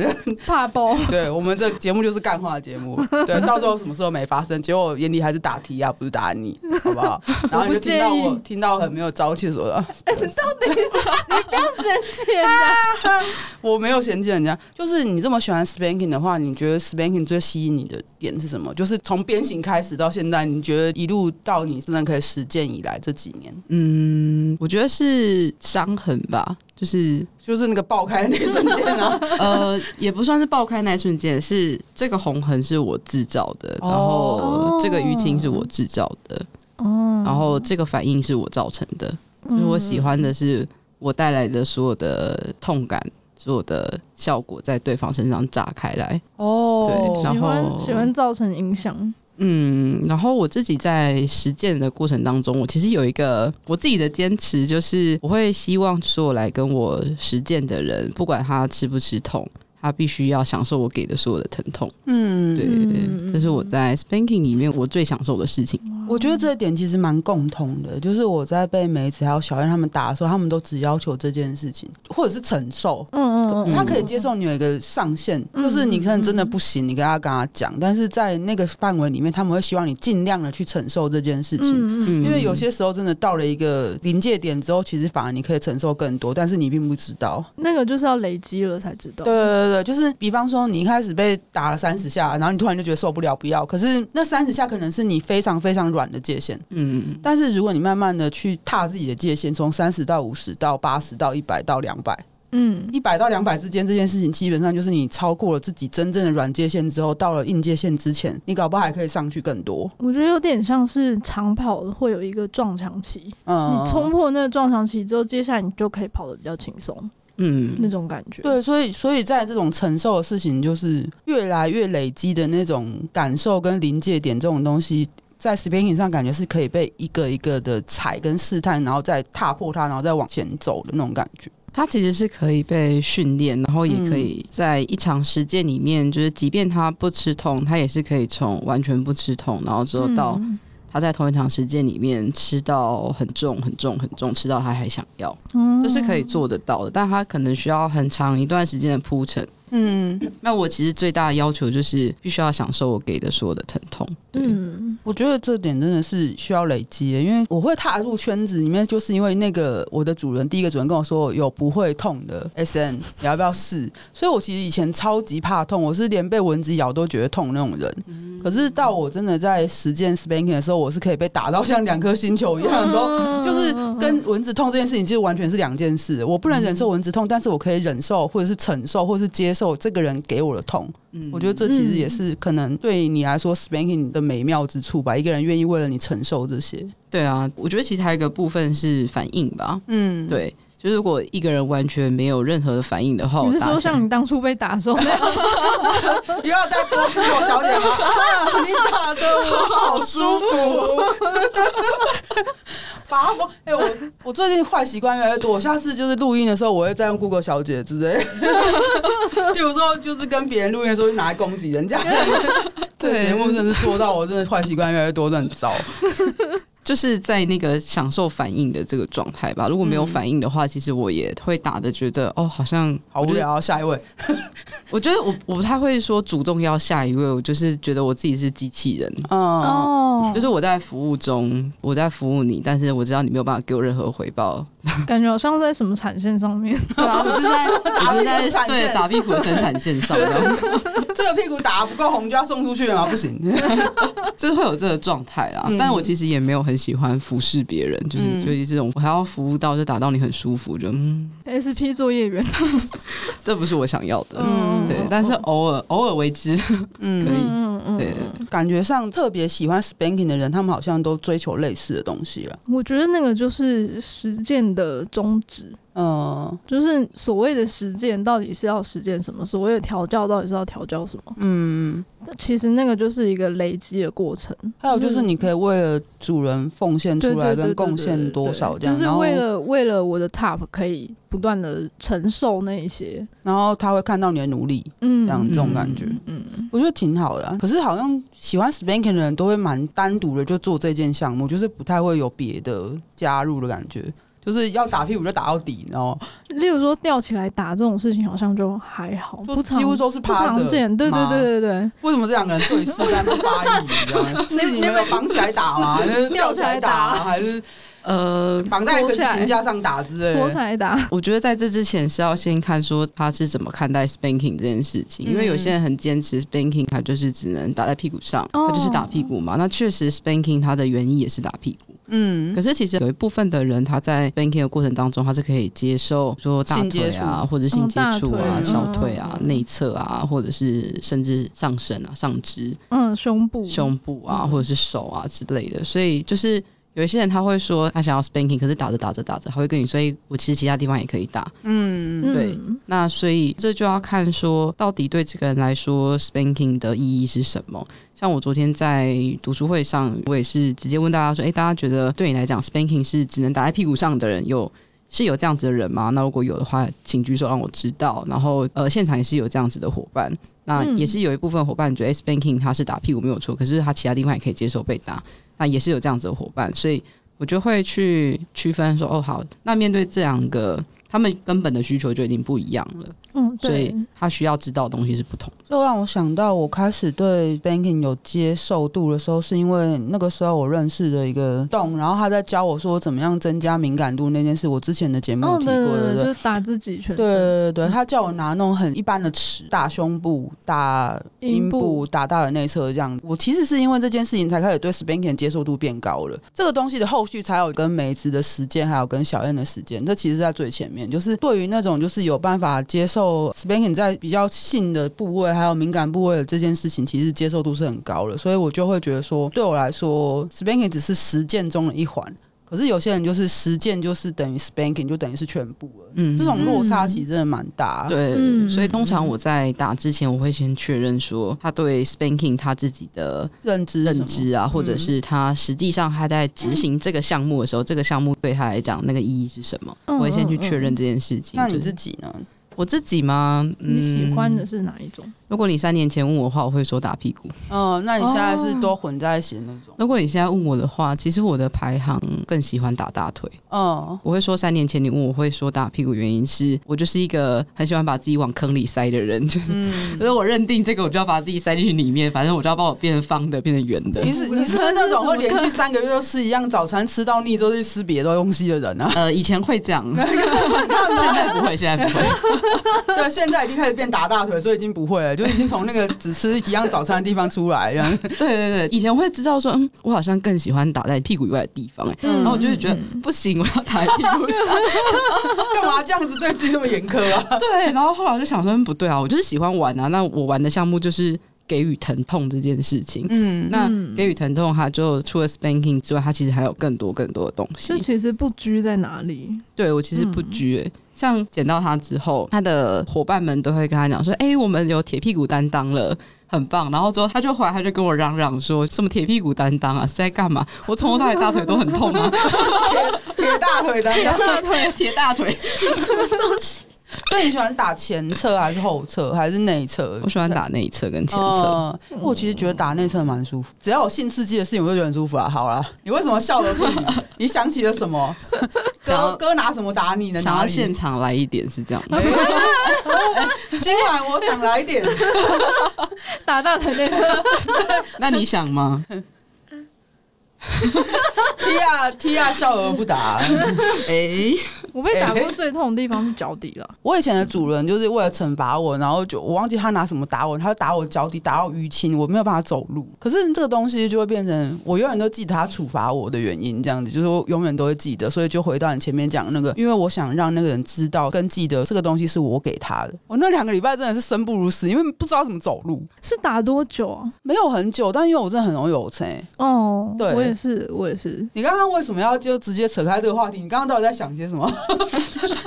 怕爆。对，我们这节目就是干话节目。对，到时候什么时候没发生，结果我眼里还是打题啊，不是打你，好不好？然后你就听到我听到很没有朝气说的。哎，你到底你不要嫌弃人家，我没有嫌弃人家，就是你这么喜欢 spanking 的话，你觉得 spanking 最吸引你的点是什么？就是从鞭刑开始到现在，你觉得一路到你真的可以实践以来这几年，嗯，我觉得是伤痕吧，就是就是那个爆开的那一瞬间啊，呃，也不算是爆开那一瞬间，是这个红痕是我制造的，然后这个淤青是我制造的，哦，然后这个反应是我造成的，就是我喜欢的是我带来的所有的痛感。所有的效果在对方身上炸开来哦，对，然后喜欢喜欢造成影响，嗯，然后我自己在实践的过程当中，我其实有一个我自己的坚持，就是我会希望说，我来跟我实践的人，不管他吃不吃痛，他必须要享受我给的所有的疼痛，嗯，对，对，这是我在 spanking 里面我最享受的事情。我觉得这一点其实蛮共通的，就是我在被梅子还有小燕他们打的时候，他们都只要求这件事情，或者是承受。嗯嗯嗯，他可以接受你有一个上限，就是你可能真的不行，你跟他跟他讲，但是在那个范围里面，他们会希望你尽量的去承受这件事情。嗯嗯，因为有些时候真的到了一个临界点之后，其实反而你可以承受更多，但是你并不知道。那个就是要累积了才知道。对对对，就是比方说你一开始被打了三十下，然后你突然就觉得受不了，不要。可是那三十下可能是你非常非常软。的界限，嗯，但是如果你慢慢的去踏自己的界限，从三十到五十到八十到一百到两百，嗯，一百到两百之间这件事情，基本上就是你超过了自己真正的软界限之后，到了硬界限之前，你搞不好还可以上去更多。我觉得有点像是长跑会有一个撞墙期，嗯，你冲破那个撞墙期之后，接下来你就可以跑得比较轻松。嗯，那种感觉。对，所以所以在这种承受的事情，就是越来越累积的那种感受跟临界点这种东西。在 spanking 上，感觉是可以被一个一个的踩跟试探，然后再踏破它，然后再往前走的那种感觉。它其实是可以被训练，然后也可以在一场实践里面，就是即便他不吃痛，他也是可以从完全不吃痛，然后之后到他在同一场实践里面吃到很重、很重、很重，吃到他还想要，这是可以做得到的。但他可能需要很长一段时间的铺陈。嗯，那我其实最大的要求就是必须要享受我给的所有的疼痛。嗯，我觉得这点真的是需要累积的，因为我会踏入圈子里面，就是因为那个我的主人第一个主人跟我说有不会痛的 SN，你要不要试？所以我其实以前超级怕痛，我是连被蚊子咬都觉得痛那种人。可是到我真的在实践 spanking 的时候，我是可以被打到像两颗星球一样的时候，就是跟蚊子痛这件事情其实完全是两件事。我不能忍受蚊子痛，但是我可以忍受或者是承受或者是接受这个人给我的痛。嗯，我觉得这其实也是可能对你来说 spanking 的美妙之处吧。一个人愿意为了你承受这些。对啊，我觉得其实还有一个部分是反应吧。嗯，对。就是如果一个人完全没有任何的反应的话，你是说像你当初被打的时候，又要再多我小姐吗？啊，你打的我好舒服。把我！哎、欸，我我最近坏习惯越来越多，我下次就是录音的时候，我会再用 Google 小姐之类。比如说，就是跟别人录音的时候，就拿来攻击人家。这个节目真的是做到我真的坏习惯越来越多，真的很糟。就是在那个享受反应的这个状态吧。如果没有反应的话，嗯、其实我也会打的觉得哦，好像好无聊。下一位，我觉得我我不太会说主动要下一位，我就是觉得我自己是机器人。哦，就是我在服务中，我在服务你，但是我知道你没有办法给我任何回报。感觉好像在什么产线上面，对啊，我就在，我就在对打屁股的生产线上，这个屁股打不够红就要送出去了吗？不行，就是会有这个状态啦。但我其实也没有很喜欢服侍别人，就是就是这种我还要服务到就打到你很舒服，就嗯，SP 作业员，这不是我想要的，嗯，对，但是偶尔偶尔为之，嗯，可以，嗯嗯，对，感觉上特别喜欢 spanking 的人，他们好像都追求类似的东西了。我觉得那个就是实践。的宗旨，嗯，就是所谓的实践到底是要实践什么？所谓的调教到底是要调教什么？嗯，其实那个就是一个累积的过程。还有就是你可以为了主人奉献出来跟贡献多少这样，就是为了为了我的 top 可以不断的承受那一些，然后他会看到你的努力，嗯，这样这种感觉，嗯，我觉得挺好的啊。可是好像喜欢 spanking 的人都会蛮单独的就做这件项目，就是不太会有别的加入的感觉。就是要打屁股就打到底，然后例如说吊起来打这种事情，好像就还好，不几乎都是趴着。对对对对对。为什么这两个人对视在那发育？你知道吗？是你们有绑起来打吗？就是吊起来打，还是呃绑在一个行架上打之类的？锁起来打。我觉得在这之前是要先看说他是怎么看待 spanking 这件事情，因为有些人很坚持 spanking，他就是只能打在屁股上，他就是打屁股嘛。那确实 spanking 它的原意也是打屁股。嗯，可是其实有一部分的人，他在 spanking 的过程当中，他是可以接受说大腿啊，或者性接触啊、小腿啊、内侧啊，或者是甚至上身啊、上肢，嗯，胸部、胸部啊，或者是手啊之类的。所以就是有一些人他会说他想要 spanking，可是打着打着打着，他会跟你说，我其实其他地方也可以打。嗯，对。那所以这就要看说到底对这个人来说 spanking 的意义是什么。像我昨天在读书会上，我也是直接问大家说：“诶，大家觉得对你来讲，spanking 是只能打在屁股上的人，有是有这样子的人吗？那如果有的话，请举手让我知道。然后，呃，现场也是有这样子的伙伴，那也是有一部分伙伴觉得 spanking 他是打屁股没有错，可是他其他地方也可以接受被打，那也是有这样子的伙伴，所以我就会去区分说：哦，好，那面对这两个。”他们根本的需求就已经不一样了，嗯，所以他需要知道的东西是不同。就让我想到，我开始对 spanking 有接受度的时候，是因为那个时候我认识的一个洞，然后他在教我说怎么样增加敏感度那件事。我之前的节目有提过的，哦、对对对，就是打自己全身。对对对，他叫我拿那种很一般的尺打胸部、打阴部、打大的内侧这样。我其实是因为这件事情才开始对 spanking 接受度变高了。这个东西的后续才有跟梅子的时间，还有跟小燕的时间，这其实在最前面。就是对于那种就是有办法接受 spanking 在比较性的部位还有敏感部位的这件事情，其实接受度是很高的，所以我就会觉得说，对我来说 spanking 只是实践中的一环。可是有些人就是实践就是等于 spanking 就等于是全部了，嗯，这种落差其实真的蛮大。对，所以通常我在打之前，我会先确认说他对 spanking 他自己的认知认知啊，或者是他实际上他在执行这个项目的时候，这个项目对他来讲那个意义是什么？我会先去确认这件事情。那你自己呢？我自己吗？你喜欢的是哪一种？如果你三年前问我的话，我会说打屁股。哦，那你现在是都混在一起的那种？如果你现在问我的话，其实我的排行更喜欢打大腿。哦，我会说三年前你问我会说打屁股，原因是我就是一个很喜欢把自己往坑里塞的人，就是，所以我认定这个我就要把自己塞进去里面，反正我就要把我变成方的，变成圆的。你是你是不是那种会连续三个月都吃一样早餐，吃到腻之后去吃别的东西的人啊？呃，以前会这样，现在不会，现在不会。对，现在已经开始变打大腿，所以已经不会了，就已经从那个。只吃一样早餐的地方出来，这样 对对对。以前我会知道说，嗯，我好像更喜欢打在屁股以外的地方，哎、嗯，然后我就会觉得、嗯、不行，我要打在屁股上，干嘛这样子对自己这么严苛啊？对，然后后来我就想说，不对啊，我就是喜欢玩啊。那我玩的项目就是给予疼痛这件事情，嗯，那给予疼痛，它就除了 spanking 之外，它其实还有更多更多的东西。这其实不拘在哪里？对我其实不拘、欸，哎、嗯。像捡到他之后，他的伙伴们都会跟他讲说：“哎、欸，我们有铁屁股担当了。”很棒。然后之后他就回来，他就跟我嚷嚷说：“什么铁屁股担当啊，是在干嘛？我从头到尾大腿都很痛啊，铁铁大腿担当，大 腿铁大腿，什么东西？” 所以你喜欢打前侧还是后侧还是内侧？我喜欢打内侧跟前侧。呃、我其实觉得打内侧蛮舒服，只要有性刺激的事情，我就觉得很舒服啊。好了，你为什么笑而不语？你想起了什么？哥哥拿什么打你呢？想要现场来一点是这样今晚我想来一点 打大腿内侧。那你想吗？Tia Tia 笑而不答。哎、欸，我被打过最痛的地方是脚底了。我以前的主人就是为了惩罚我，然后就我忘记他拿什么打我，他就打我脚底，打到淤青，我没有办法走路。可是这个东西就会变成我永远都记得他处罚我的原因，这样子就是我永远都会记得。所以就回到你前面讲那个，因为我想让那个人知道跟记得这个东西是我给他的。我那两个礼拜真的是生不如死，因为不知道怎么走路。是打多久啊？没有很久，但因为我真的很容易有车。哦，对，我也是，我也是。你刚刚为什么要就直接扯开这个话题？你刚刚到底在想些什么？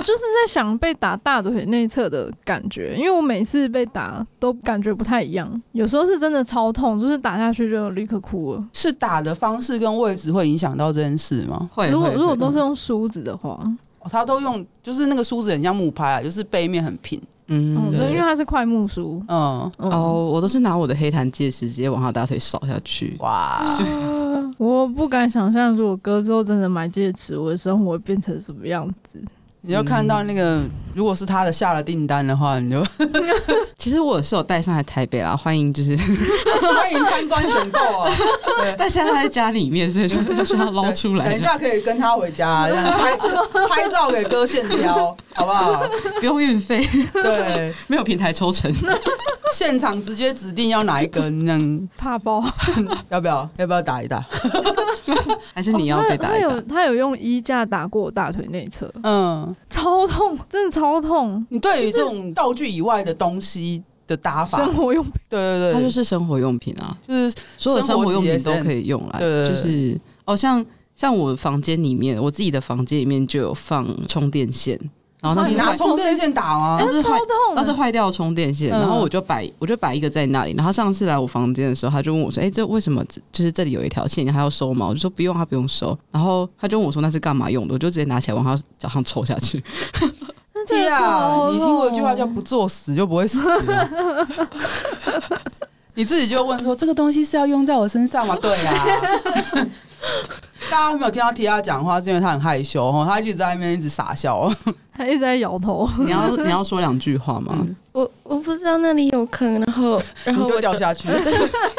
就是在想被打大腿内侧的感觉，因为我每次被打都感觉不太一样，有时候是真的超痛，就是打下去就立刻哭了。是打的方式跟位置会影响到这件事吗？会。如果如果都是用梳子的话，哦，他都用就是那个梳子很像木拍啊，就是背面很平。嗯，对，因为它是快木梳。嗯，嗯哦，我都是拿我的黑檀戒尺直接往他大腿扫下去。哇！我不敢想象，如果哥之后真的买戒尺，我的生活会变成什么样子。你就看到那个，嗯、如果是他的下了订单的话，你就 其实我是有带上来台北啦，欢迎就是 欢迎参观选购啊。对，但现在他在家里面，所以就 就是要捞出来。等一下可以跟他回家，这样拍拍照给哥线条，好不好？不用运费，对，没有平台抽成，现场直接指定要哪一根，这样怕包，要不要？要不要打一打？还是你要被打一打？哦、他，他有他有用衣架打过我大腿内侧，嗯。超痛，真的超痛！你对于这种道具以外的东西的打法，生活用品，对对对，它就是生活用品啊，就是所有生活用品都可以用来，就是哦，像像我房间里面，我自己的房间里面就有放充电线。然后那是拿充电线打吗？那是坏，那是坏掉充电线。嗯、然后我就摆，我就摆一个在那里。然后上次来我房间的时候，他就问我说：“哎、欸，这为什么？就是这里有一条线，你还要收吗？”我就说：“不用，他不用收。”然后他就问我说：“那是干嘛用的？”我就直接拿起来往他脚上抽下去。对啊，你听过一句话叫“不作死就不会死”。你自己就问说：“这个东西是要用在我身上吗？”对呀、啊。大家没有听到 Tia 讲话，是因为他很害羞哈，他一直在那边一直傻笑，他一直在摇头。你要你要说两句话吗？嗯、我我不知道那里有坑，然后然后就掉下去。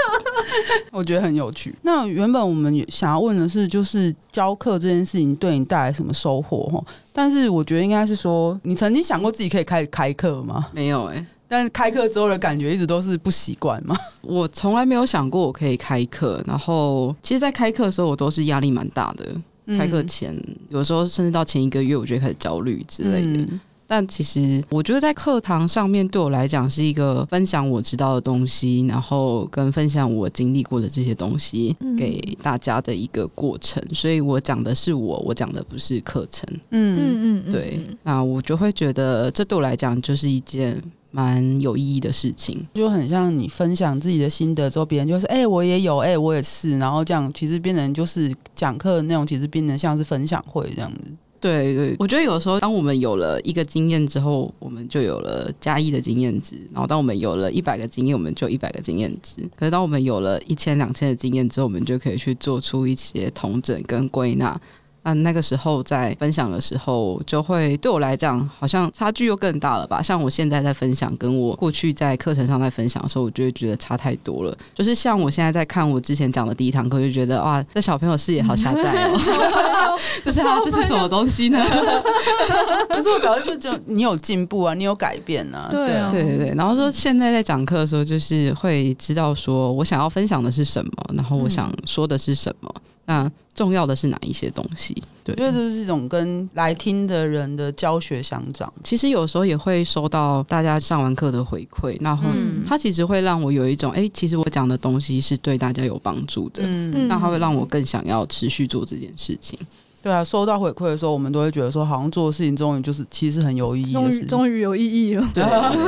我觉得很有趣。那原本我们想要问的是，就是教课这件事情对你带来什么收获哈？但是我觉得应该是说，你曾经想过自己可以开始开课吗？没有哎、欸。但是开课之后的感觉一直都是不习惯嘛。我从来没有想过我可以开课，然后其实，在开课的时候，我都是压力蛮大的。嗯、开课前，有时候甚至到前一个月，我就开始焦虑之类的。嗯、但其实，我觉得在课堂上面对我来讲是一个分享我知道的东西，然后跟分享我经历过的这些东西给大家的一个过程。嗯、所以我讲的是我，我讲的不是课程。嗯嗯嗯，对。那我就会觉得，这对我来讲就是一件。蛮有意义的事情，就很像你分享自己的心得之后，别人就说：“哎、欸，我也有，哎、欸，我也是。”然后这样，其实变成就是讲课的内容，其实变成像是分享会这样子。对对，我觉得有时候，当我们有了一个经验之后，我们就有了加一的经验值。然后，当我们有了一百个经验，我们就一百个经验值。可是，当我们有了一千、两千的经验之后，我们就可以去做出一些统整跟归纳。啊，那个时候在分享的时候，就会对我来讲，好像差距又更大了吧？像我现在在分享，跟我过去在课程上在分享的时候，我就会觉得差太多了。就是像我现在在看我之前讲的第一堂课，就觉得哇，这小朋友视野好狭窄哦。就是啊，这是什么东西呢？可是我感觉就就你有进步啊，你有改变啊。对啊，对对对。然后说现在在讲课的时候，就是会知道说我想要分享的是什么，然后我想说的是什么。嗯那重要的是哪一些东西？对，因为这是一种跟来听的人的教学相长。其实有时候也会收到大家上完课的回馈，然后它其实会让我有一种，哎、欸，其实我讲的东西是对大家有帮助的。嗯，那它会让我更想要持续做这件事情。对啊，收到回馈的时候，我们都会觉得说，好像做的事情终于就是其实很有意义的事，终于终于有意义了。对，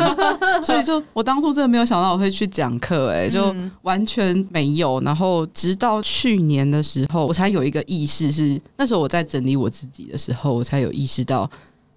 所以就我当初真的没有想到我会去讲课，哎，就完全没有。然后直到去年的时候，我才有一个意识是，是那时候我在整理我自己的时候，我才有意识到，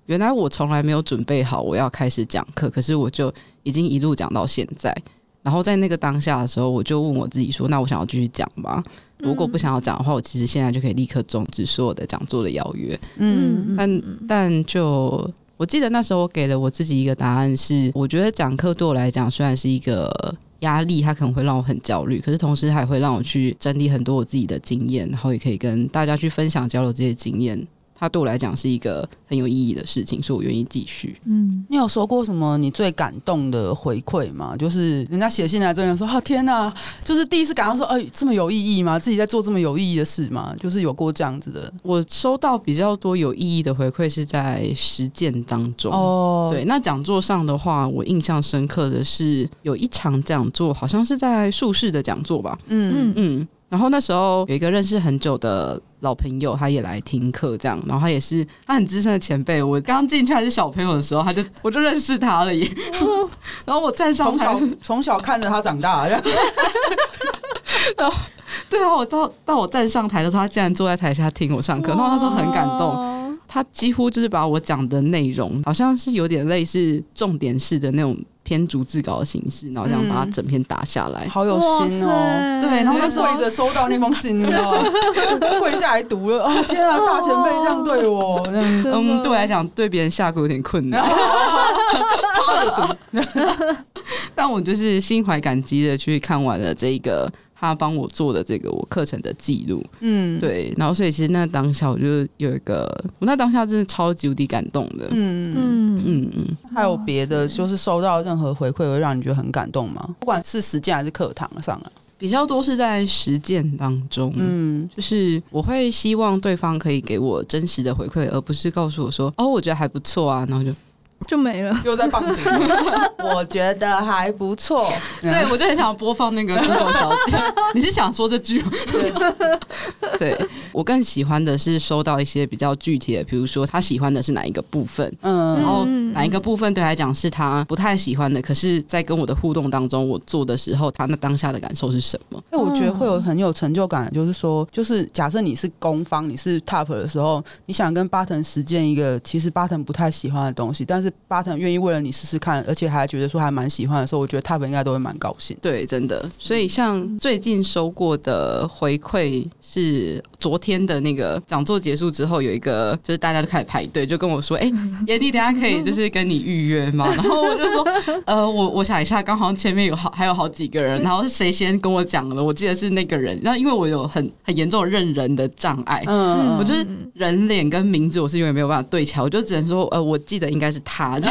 原来我从来没有准备好我要开始讲课，可是我就已经一路讲到现在。然后在那个当下的时候，我就问我自己说：“那我想要继续讲吗？如果不想要讲的话，我其实现在就可以立刻终止所有的讲座的邀约。”嗯，但但就我记得那时候我给了我自己一个答案是：我觉得讲课对我来讲虽然是一个压力，它可能会让我很焦虑，可是同时还会让我去整理很多我自己的经验，然后也可以跟大家去分享交流这些经验。它对我来讲是一个很有意义的事情，所以我愿意继续。嗯，你有说过什么你最感动的回馈吗？就是人家写信来这样说：“啊，天哪，就是第一次感到说，哎，这么有意义吗？自己在做这么有意义的事吗？”就是有过这样子的。我收到比较多有意义的回馈是在实践当中。哦，对，那讲座上的话，我印象深刻的是有一场讲座，好像是在术士的讲座吧。嗯嗯嗯。然后那时候有一个认识很久的老朋友，他也来听课，这样，然后他也是他很资深的前辈。我刚进去还是小朋友的时候，他就 我就认识他了耶。然后我站上台，从小从小看着他长大。然后对啊，我到到我站上台的时候，他竟然坐在台下听我上课，然后他说很感动，他几乎就是把我讲的内容，好像是有点类似重点式的那种。偏逐字稿的形式，然后这样把它整篇打下来，嗯、好有心哦。对，然后就跪着收到那封信，你知道吗？跪下来读了啊、哦！天啊，大前辈这样对我，嗯，对我来讲，对别人下跪有点困难，趴着读。但我就是心怀感激的去看完了这个。他帮我做的这个我课程的记录，嗯，对，然后所以其实那当下我就有一个，我那当下真的超级无敌感动的，嗯嗯。嗯。嗯。还有别的，就是收到任何回馈会让你觉得很感动吗？不管是实践还是课堂上啊，比较多是在实践当中，嗯，就是我会希望对方可以给我真实的回馈，而不是告诉我说，哦，我觉得还不错啊，然后就。就没了，又在放顶。我觉得还不错，对，我就很想播放那个 Google 小姐。你是想说这句吗？对，对。我更喜欢的是收到一些比较具体的，比如说他喜欢的是哪一个部分，嗯，然后哪一个部分对他来讲是他不太喜欢的，可是，在跟我的互动当中，我做的时候，他那当下的感受是什么？那我觉得会有很有成就感，就是说，就是假设你是攻方，你是 top 的时候，你想跟巴腾实践一个其实巴腾不太喜欢的东西，但是巴腾愿意为了你试试看，而且还觉得说还蛮喜欢的时候，我觉得他们应该都会蛮高兴。对，真的。所以像最近收过的回馈是昨天的那个讲座结束之后，有一个就是大家都开始排队，就跟我说：“哎、欸，妍妮，等下可以就是跟你预约吗？” 然后我就说：“呃，我我想一下，刚好前面有好还有好几个人，然后是谁先跟我讲的？我记得是那个人。然后因为我有很很严重的认人的障碍，嗯，我就是人脸跟名字我是永远没有办法对起来，我就只能说：呃，我记得应该是他。”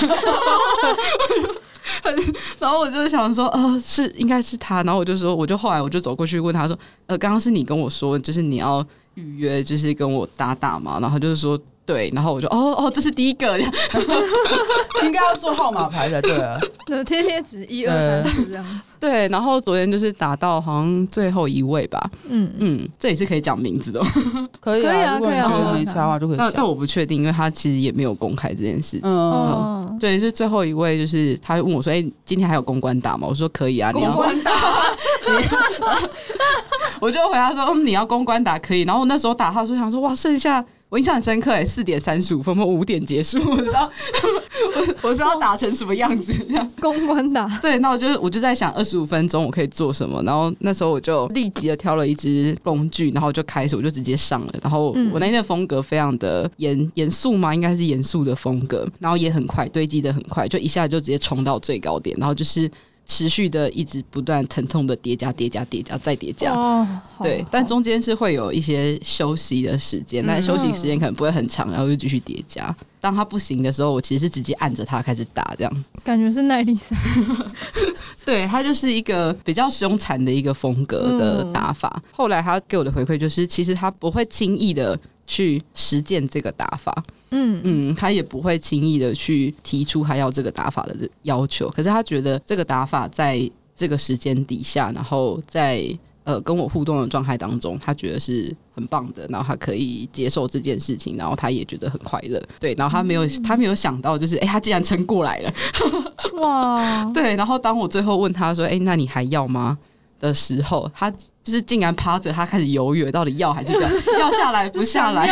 然后我就想说，呃，是应该是他。然后我就说，我就后来我就走过去问他说，呃，刚刚是你跟我说，就是你要预约，就是跟我搭档嘛。然后就是说。对，然后我就哦哦，这是第一个，应该要做号码牌的，对啊，那贴贴纸一二三四这样。对，然后昨天就是打到好像最后一位吧，嗯嗯，这也是可以讲名字的，可以啊，可以啊，如果没插话就可以讲。但我不确定，因为他其实也没有公开这件事情。嗯，对，是最后一位，就是他问我说：“哎，今天还有公关打吗？”我说：“可以啊。”你要公关打，我就回答说：“嗯，你要公关打可以。”然后我那时候打他说：“想说哇，剩下。”我印象很深刻，哎，四点三十五分，我五点结束，我知道，我我知道打成什么样子，这样公关打。对，那我就我就在想，二十五分钟我可以做什么？然后那时候我就立即的挑了一支工具，然后就开始，我就直接上了。然后我那天的风格非常的严严肃嘛，应该是严肃的风格，然后也很快，堆积的很快，就一下就直接冲到最高点，然后就是。持续的一直不断疼痛的叠加叠加叠加再叠加，哦、对，但中间是会有一些休息的时间，嗯、但休息时间可能不会很长，然后就继续叠加。当他不行的时候，我其实是直接按着他开始打，这样感觉是耐力赛。对，他就是一个比较凶残的一个风格的打法。嗯、后来他给我的回馈就是，其实他不会轻易的去实践这个打法。嗯嗯，他也不会轻易的去提出他要这个打法的要求，可是他觉得这个打法在这个时间底下，然后在呃跟我互动的状态当中，他觉得是很棒的，然后他可以接受这件事情，然后他也觉得很快乐。对，然后他没有、嗯、他没有想到，就是哎、欸，他竟然撑过来了。哇！对，然后当我最后问他说：“哎、欸，那你还要吗？”的时候，他就是竟然趴着，他开始犹豫，到底要还是不要？要下来不下来？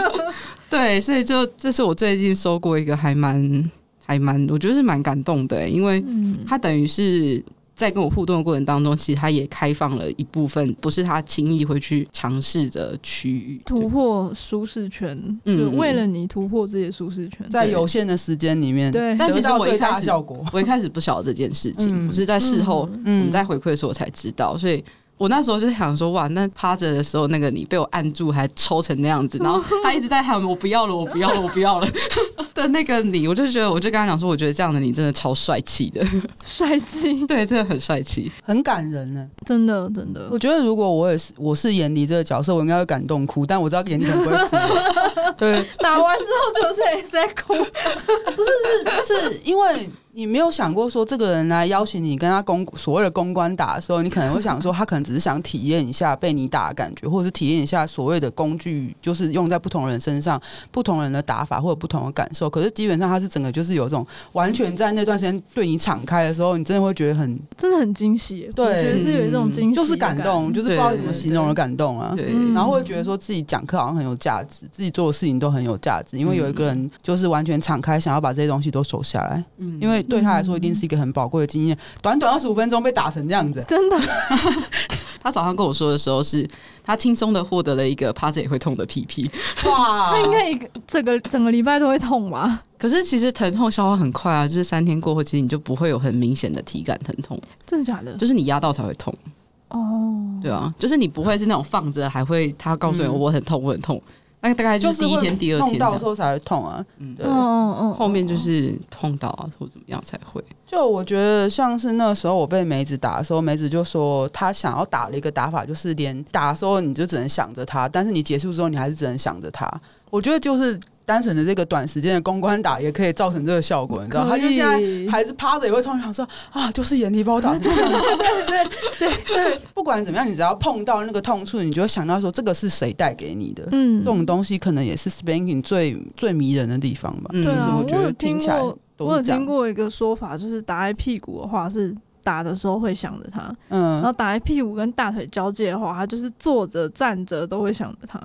对，所以就这是我最近收过一个还蛮还蛮，我觉得是蛮感动的，因为他等于是。在跟我互动的过程当中，其实他也开放了一部分，不是他轻易会去尝试的区域，突破舒适圈。嗯，为了你突破这些舒适圈，在有限的时间里面，对。但其实我一开始，我一开始不晓得这件事情，我是在事后我们在回馈的时候我才知道，所以。我那时候就想说，哇，那趴着的时候，那个你被我按住，还抽成那样子，然后他一直在喊我不要了，我不要了，我不要了 的那个你，我就觉得，我就跟他讲说，我觉得这样的你真的超帅气的，帅气，对，真的很帅气，很感人呢，真的真的。我觉得如果我也是，我是严妮这个角色，我应该会感动哭，但我知道严妮可能不会哭。对，打完之后就是也在哭，不是，是是因为。你没有想过说，这个人来邀请你跟他公所谓的公关打的时候，你可能会想说，他可能只是想体验一下被你打的感觉，或者是体验一下所谓的工具，就是用在不同人身上，不同人的打法或者不同的感受。可是基本上他是整个就是有一种完全在那段时间对你敞开的时候，你真的会觉得很真的很惊喜。对，我觉得是有一种惊喜，就是感动，就是不知道怎么形容的感动啊。对，然后会觉得说自己讲课好像很有价值，自己做的事情都很有价值，因为有一个人就是完全敞开，想要把这些东西都收下来。嗯，因为对他来说一定是。一个很宝贵的经验，短短二十五分钟被打成这样子，真的。他早上跟我说的时候是，是他轻松的获得了一个趴着也会痛的屁屁。哇，他应该一个整个整个礼拜都会痛吧？可是其实疼痛消化很快啊，就是三天过后，其实你就不会有很明显的体感疼痛。真的假的？就是你压到才会痛。哦，对啊，就是你不会是那种放着还会他告诉你我很痛，我很痛。那大概就是第一天、第二天碰到时候才会痛啊，嗯，对，嗯嗯，后面就是碰到啊或怎么样才会。就我觉得像是那时候我被梅子打的时候，梅子就说她想要打的一个打法就是连打的时候你就只能想着他，但是你结束之后你还是只能想着他。我觉得就是。单纯的这个短时间的公关打也可以造成这个效果，你知道？他就现在孩子趴着也会突然想说啊，就是严厉把我打成这样。对。对对对，不管怎么样，你只要碰到那个痛处，你就会想到说这个是谁带给你的。嗯，这种东西可能也是 spanking 最最迷人的地方吧。对。啊，我觉得听起来我有听过一个说法，就是打在屁股的话是打的时候会想着他，嗯，然后打在屁股跟大腿交界的话，他就是坐着站着都会想着他。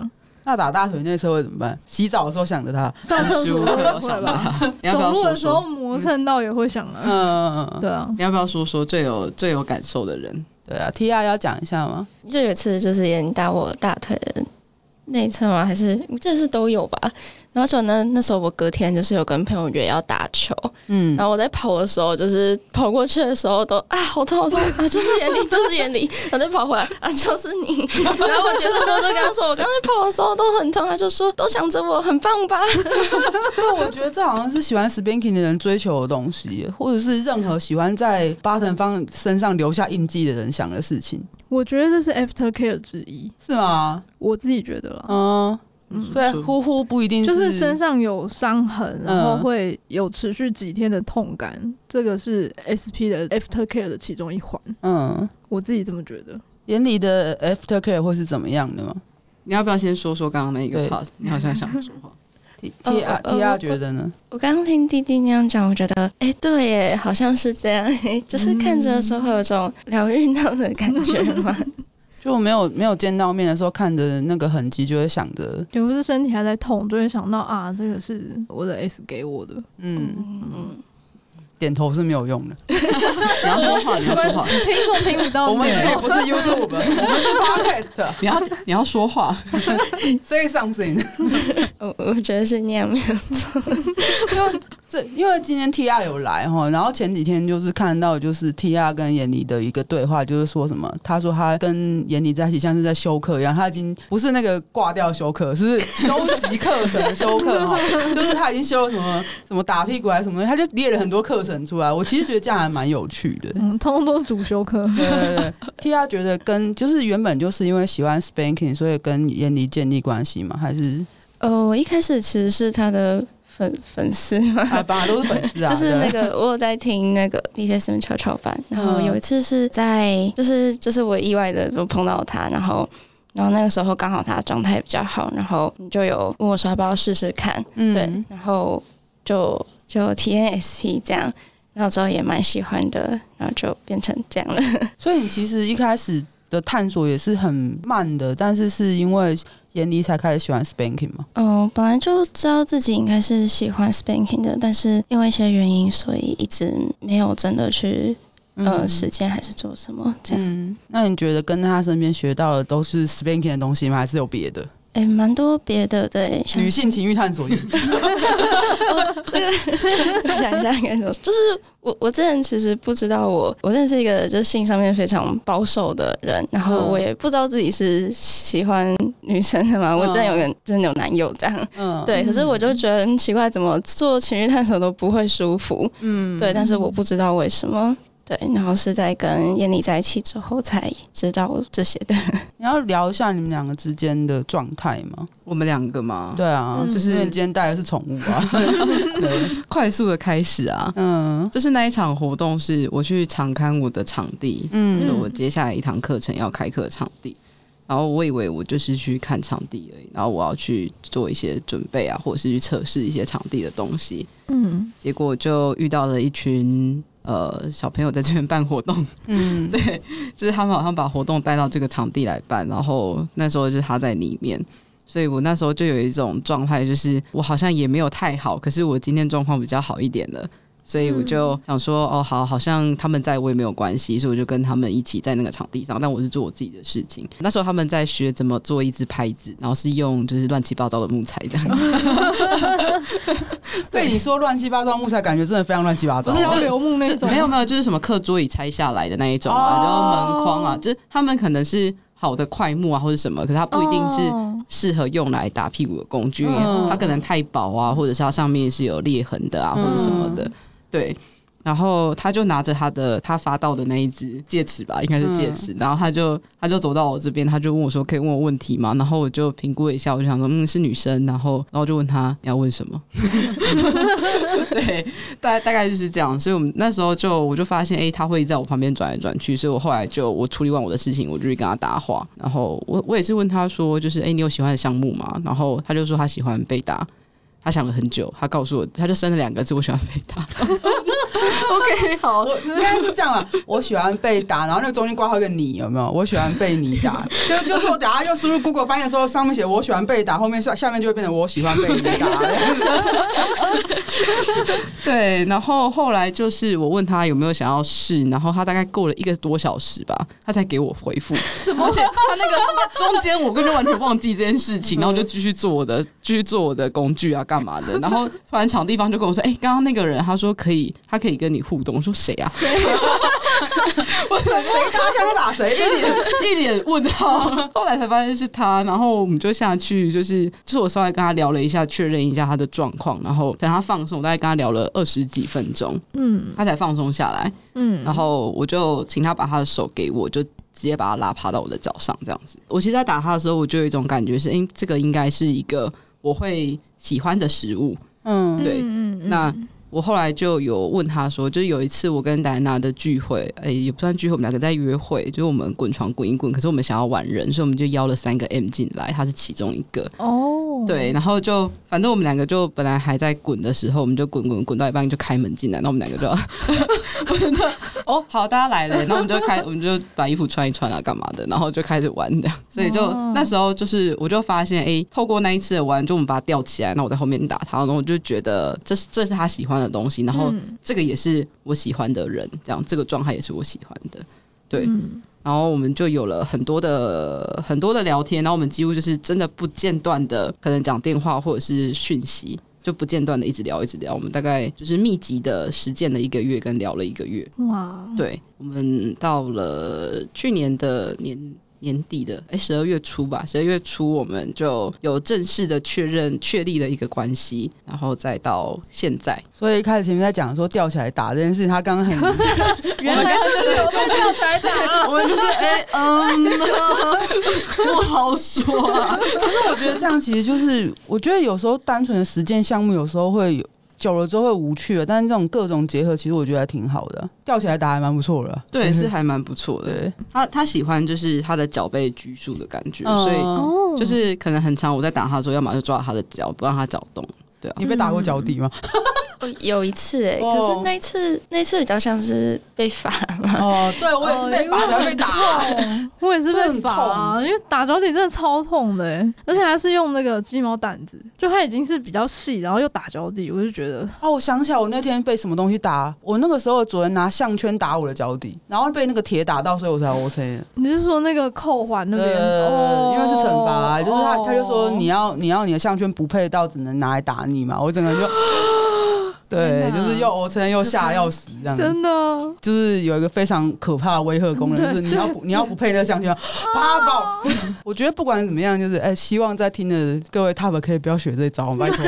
那打大腿内侧会怎么办？洗澡的时候想着他，上厕所都会想着他，走路的时候磨蹭到也会想啊。嗯嗯嗯，对啊。你要不要说说最有最有感受的人？对啊，Tia 要讲一下吗？就有一次就是也打我大腿的内侧吗？还是这是都有吧？然后就那那时候我隔天就是有跟朋友约要打球，嗯，然后我在跑的时候，就是跑过去的时候都啊好痛好痛啊，就是眼里就是眼里，然后再跑回来啊就是你，然后我结束之后就跟他说，我刚才跑的时候都很痛，他就说都想着我很棒吧。对，我觉得这好像是喜欢 spanking 的人追求的东西，或者是任何喜欢在八成方身上留下印记的人想的事情。我觉得这是 after care 之一，是吗？我自己觉得了，嗯。嗯，所以呼呼不一定是，就是身上有伤痕，然后会有持续几天的痛感，嗯、这个是 SP 的 after care 的其中一环。嗯，我自己这么觉得。眼里的 after care 会是怎么样的吗？你要不要先说说刚刚那个 part？你好像想说话。T T R T R 觉得呢？我刚刚听弟弟那样讲，我觉得，哎、欸，对耶，好像是这样，就是看着的时候会有种疗愈到的感觉嘛。就没有没有见到面的时候，看着那个痕迹，就会想着，也不是身体还在痛，就会想到啊，这个是我的 S 给我的。嗯嗯，点头是没有用的。你要说话，你要说话，听众听不到。我们这里不是 YouTube，我们是 Podcast。你要你要说话，Say something。我我觉得是那样没有错。因为这因为今天 Tia 有来哈，然后前几天就是看到就是 Tia 跟闫妮的一个对话，就是说什么？他说他跟闫妮在一起像是在休课一样，他已经不是那个挂掉休课，是休息课程的修课哈，就是他已经修了什么什么打屁股还是什么，他就列了很多课程出来。我其实觉得这样还蛮有趣的，嗯，通通都是主修课。对对对，Tia 觉得跟就是原本就是因为喜欢 Spanking，所以跟燕妮建立关系嘛，还是？呃，我一开始其实是他的。粉粉丝嘛，啊，本来都是粉丝啊。就是那个我有在听那个 BTS 的悄悄板，然后有一次是在，就是就是我意外的就碰到他，然后然后那个时候刚好他状态比较好，然后你就有问我说要不要试试看，嗯、对，然后就就体验 SP 这样，然后之后也蛮喜欢的，然后就变成这样了。所以你其实一开始的探索也是很慢的，但是是因为。眼里才开始喜欢 spanking 吗？嗯，本来就知道自己应该是喜欢 spanking 的，但是因为一些原因，所以一直没有真的去呃实践还是做什么这样。嗯，那你觉得跟他身边学到的都是 spanking 的东西吗？还是有别的？哎、欸，蛮多别的，对，女性情欲探索。哦，这个 想一下该怎么说，就是我我之前其实不知道我我认识一个就是性上面非常保守的人，然后我也不知道自己是喜欢女生的嘛。嗯、我之前有个真的有男友这样，嗯，对，可是我就觉得很奇怪，怎么做情欲探索都不会舒服，嗯，对，但是我不知道为什么。对，然后是在跟燕妮在一起之后才知道这些的。你要聊一下你们两个之间的状态吗？我们两个吗？对啊，嗯、就是你今天带的是宠物啊。快速的开始啊，嗯，就是那一场活动是我去场勘我的场地，嗯，就是我接下来一堂课程要开课的场地，然后我以为我就是去看场地而已，然后我要去做一些准备啊，或者是去测试一些场地的东西，嗯，结果就遇到了一群。呃，小朋友在这边办活动，嗯，对，就是他们好像把活动带到这个场地来办，然后那时候就是他在里面，所以我那时候就有一种状态，就是我好像也没有太好，可是我今天状况比较好一点了。所以我就想说，哦，好，好像他们在我也没有关系，所以我就跟他们一起在那个场地上，但我是做我自己的事情。那时候他们在学怎么做一只拍子，然后是用就是乱七八糟的木材的。对你说乱七八糟木材，感觉真的非常乱七八糟，不是就流木那种？没有没有，就是什么课桌椅拆下来的那一种啊，然后门框啊，就是他们可能是好的块木啊或者什么，可是它不一定是适合用来打屁股的工具，它可能太薄啊，或者是它上面是有裂痕的啊，或者什么的。对，然后他就拿着他的他发到的那一只戒尺吧，应该是戒尺，嗯、然后他就他就走到我这边，他就问我说：“可以问我问题吗？”然后我就评估了一下，我就想说：“嗯，是女生。”然后然后就问他你要问什么？对，大概大概就是这样。所以我们那时候就我就发现，哎，他会在我旁边转来转去，所以我后来就我处理完我的事情，我就去跟他搭话。然后我我也是问他说：“就是哎，你有喜欢的项目吗？”然后他就说他喜欢被打。他想了很久，他告诉我，他就生了两个字：我喜欢被打。OK，好，我应该是这样啊。我喜欢被打，然后那个中间挂号一个你，有没有？我喜欢被你打，就就是我等下就输入 Google 翻译的时候，上面写我喜欢被打，后面下下面就会变成我喜欢被你打。对，然后后来就是我问他有没有想要试，然后他大概过了一个多小时吧，他才给我回复。什么？而且他那个中间我根本完全忘记这件事情，然后就继续做我的，继续做我的工具啊，干嘛的？然后突然场地方就跟我说：“哎、欸，刚刚那个人他说可以，他可以跟你互动。”我说：“谁啊？谁啊？我说谁打枪打谁？一脸 一脸问号。”后来才发现是他，然后我们就下去，就是就是我稍微跟他聊了一下，确认一下他的状况，然后等他放松，我大概跟他聊了二十几分钟，嗯，他才放松下来，嗯，然后我就请他把他的手给我，就直接把他拉趴到我的脚上，这样子。我其实，在打他的时候，我就有一种感觉是，哎，这个应该是一个我会喜欢的食物，嗯，对，嗯嗯，那。我后来就有问他说，就有一次我跟戴安娜的聚会，哎、也不算聚会，我们两个在约会，就是我们滚床滚一滚，可是我们想要玩人，所以我们就邀了三个 M 进来，他是其中一个。哦，对，然后就反正我们两个就本来还在滚的时候，我们就滚滚滚到一半就开门进来，那我们两个就，哦，好，大家来了，那我们就开，我们就把衣服穿一穿啊，干嘛的，然后就开始玩这样，所以就、哦、那时候就是我就发现，哎、欸，透过那一次的玩，就我们把它吊起来，那我在后面打他，然后我就觉得这是这是他喜欢的东西，然后这个也是我喜欢的人，这样这个状态也是我喜欢的，对。嗯、然后我们就有了很多的很多的聊天，然后我们几乎就是真的不间断的，可能讲电话或者是讯息，就不间断的一直聊一直聊。我们大概就是密集的实践了一个月，跟聊了一个月。哇！对，我们到了去年的年年底的，哎，十二月初吧，十二月初我们就有正式的确认确立了一个关系，然后再到现在。所以一开始前面在讲说吊起来打这件事，他刚刚很 原来就是有被吊起来打，我们就是哎嗯，不好说啊。可是我觉得这样其实就是，我觉得有时候单纯的实践项目有时候会有。久了之后会无趣了，但是这种各种结合，其实我觉得还挺好的，吊起来打还蛮不错的。对，是还蛮不错的。他他喜欢就是他的脚被拘束的感觉，嗯、所以就是可能很长我在打他的时候，要么就抓他的脚，不让他脚动。对啊，你被打过脚底吗？嗯 有一次哎、欸，可是那一次那一次比较像是被罚嘛。哦，对我也是被罚才被打，我也是被罚啊，因为打脚底真的超痛的而且还是用那个鸡毛掸子，就它已经是比较细，然后又打脚底，我就觉得哦，我想起来我那天被什么东西打，我那个时候主人拿项圈打我的脚底，然后被那个铁打到，所以我才 OK。你是说那个扣环那边？哦，因为是惩罚、啊，就是他他就说你要你要你的项圈不配到，只能拿来打你嘛，我整个人就。对，就是又我承认又吓要死这样子，真的，就是有一个非常可怕的威吓功能，就是你要不你要不配那个项圈，啪爆！我觉得不管怎么样，就是哎，希望在听的各位 Top 可以不要学这一招，拜托。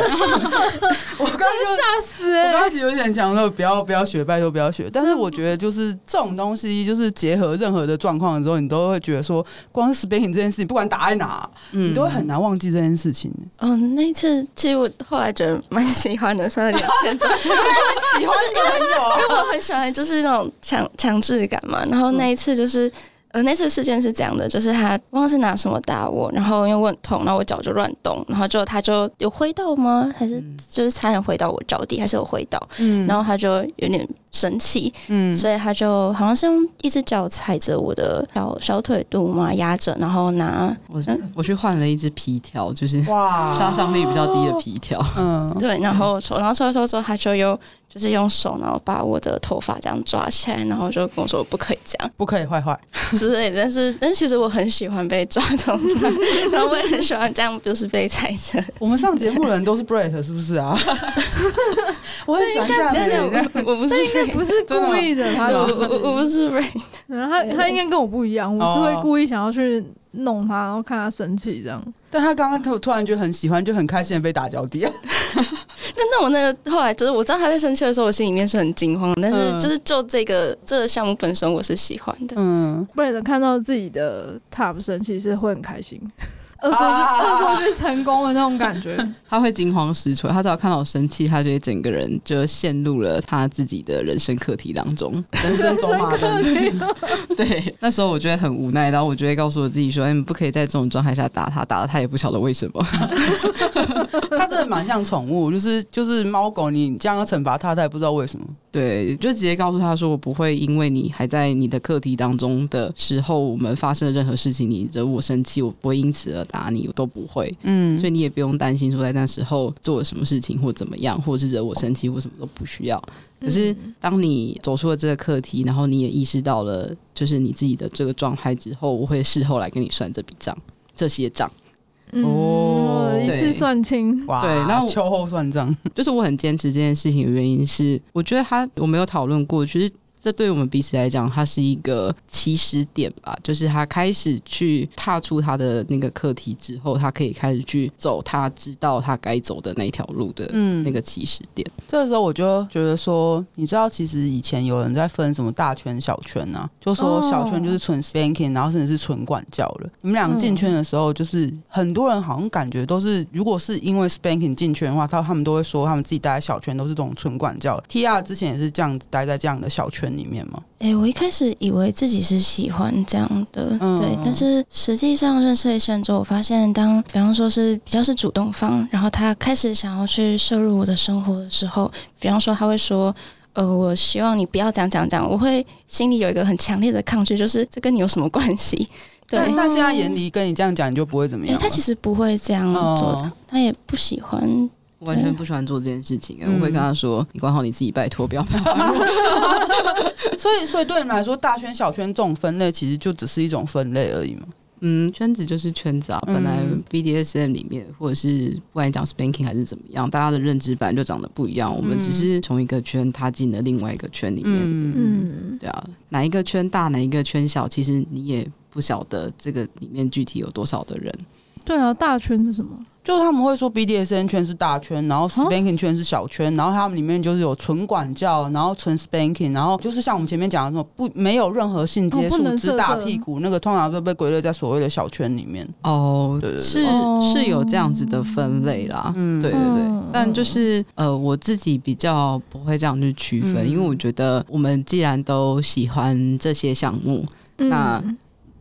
我刚刚就吓死哎！我刚刚其实有点想说不要不要学，拜托不要学。但是我觉得就是这种东西，就是结合任何的状况的时候，你都会觉得说，光是 spanking 这件事情，不管打在哪，你都会很难忘记这件事情。嗯，那一次其实我后来觉得蛮喜欢的，虽然有点欠揍。我很喜欢，因为我很喜欢就是那种强强制感嘛。然后那一次就是。呃，那次事件是这样的，就是他忘了是拿什么打我，然后因为我很痛，然后我脚就乱动，然后就他就有挥到吗？还是就是差点挥到我脚底，还是有挥到？嗯，然后他就有点生气，嗯，所以他就好像是用一只脚踩着我的小小腿肚嘛，压着，然后拿我我去换了一只皮条，就是哇，杀伤力比较低的皮条，嗯，对，然后然后抽抽抽，他就又。就是用手，然后把我的头发这样抓起来，然后就跟我说不可以这样，不可以坏坏 之类。但是，但其实我很喜欢被抓头发，然后我也很喜欢这样，就是被踩着。我们上节目的人都是 Brett 是不是啊？我很喜欢这样，但是我，我不是，应该不是故意的，他我我不是 Brett，然后他他应该跟我不一样，我是会故意想要去弄他，然后看他生气这样。但他刚刚突突然就很喜欢，就很开心的被打脚底。但那我那个后来就是我知道他在生气的时候，我心里面是很惊慌。但是就是就这个这个项目本身，我是喜欢的。嗯，不然看到自己的 top 生气是会很开心。恶作剧，恶作剧成功的那种感觉，他会惊慌失措。他只要看到我生气，他就会整个人就陷入了他自己的人生课题当中，人生走马灯。对，那时候我觉得很无奈，然后我就会告诉我自己说：“哎，你不可以在这种状态下打他，打了他也不晓得为什么。”他真的蛮像宠物，就是就是猫狗，你这样要惩罚他，他也不知道为什么。对，就直接告诉他说：“我不会因为你还在你的课题当中的时候，我们发生了任何事情，你惹我生气，我不会因此而打你，我都不会。嗯，所以你也不用担心说在那时候做了什么事情或怎么样，或者是惹我生气或什么都不需要。可是当你走出了这个课题，然后你也意识到了就是你自己的这个状态之后，我会事后来跟你算这笔账，这些账。”哦，一次算清，哇，对，然后秋后算账，就是我很坚持这件事情的原因是，我觉得他我没有讨论过，其实。这对于我们彼此来讲，它是一个起始点吧。就是他开始去踏出他的那个课题之后，他可以开始去走他知道他该走的那条路的，嗯，那个起始点。这个时候我就觉得说，你知道，其实以前有人在分什么大圈、小圈啊，就说小圈就是纯 spanking，然后甚至是纯管教了。你们两个进圈的时候，就是很多人好像感觉都是，如果是因为 spanking 进圈的话，他他们都会说他们自己待在小圈都是这种纯管教。TR 之前也是这样子待在这样的小圈里面吗？哎、欸，我一开始以为自己是喜欢这样的，嗯、对，但是实际上认识一些人之后，我发现当比方说是比较是主动方，然后他开始想要去摄入我的生活的时候，比方说他会说，呃，我希望你不要这样这样这样，我会心里有一个很强烈的抗拒，就是这跟你有什么关系？对，但但现在眼里跟你这样讲，你就不会怎么样？欸？他其实不会这样做的，哦、他也不喜欢。我完全不喜欢做这件事情，嗯、我会跟他说：“你管好你自己，拜托，不要麻烦我。”所以，所以对你们来说，大圈小圈这种分类，其实就只是一种分类而已嘛。嗯，圈子就是圈子啊。本来 BDSM 里面，或者是不管你讲 Spanking 还是怎么样，大家的认知本来就长得不一样。我们只是从一个圈踏进了另外一个圈里面。嗯，对啊，哪一个圈大，哪一个圈小，其实你也不晓得这个里面具体有多少的人。对啊，大圈是什么？就是他们会说 BDSN 圈是大圈，然后 Spanking 圈是小圈，然后他们里面就是有纯管教，然后纯 Spanking，然后就是像我们前面讲的那种不没有任何性接触，只打屁股，那个通常都被归类在所谓的小圈里面。哦，对对对，是是有这样子的分类啦。嗯，对对对。但就是呃，我自己比较不会这样去区分，因为我觉得我们既然都喜欢这些项目，那。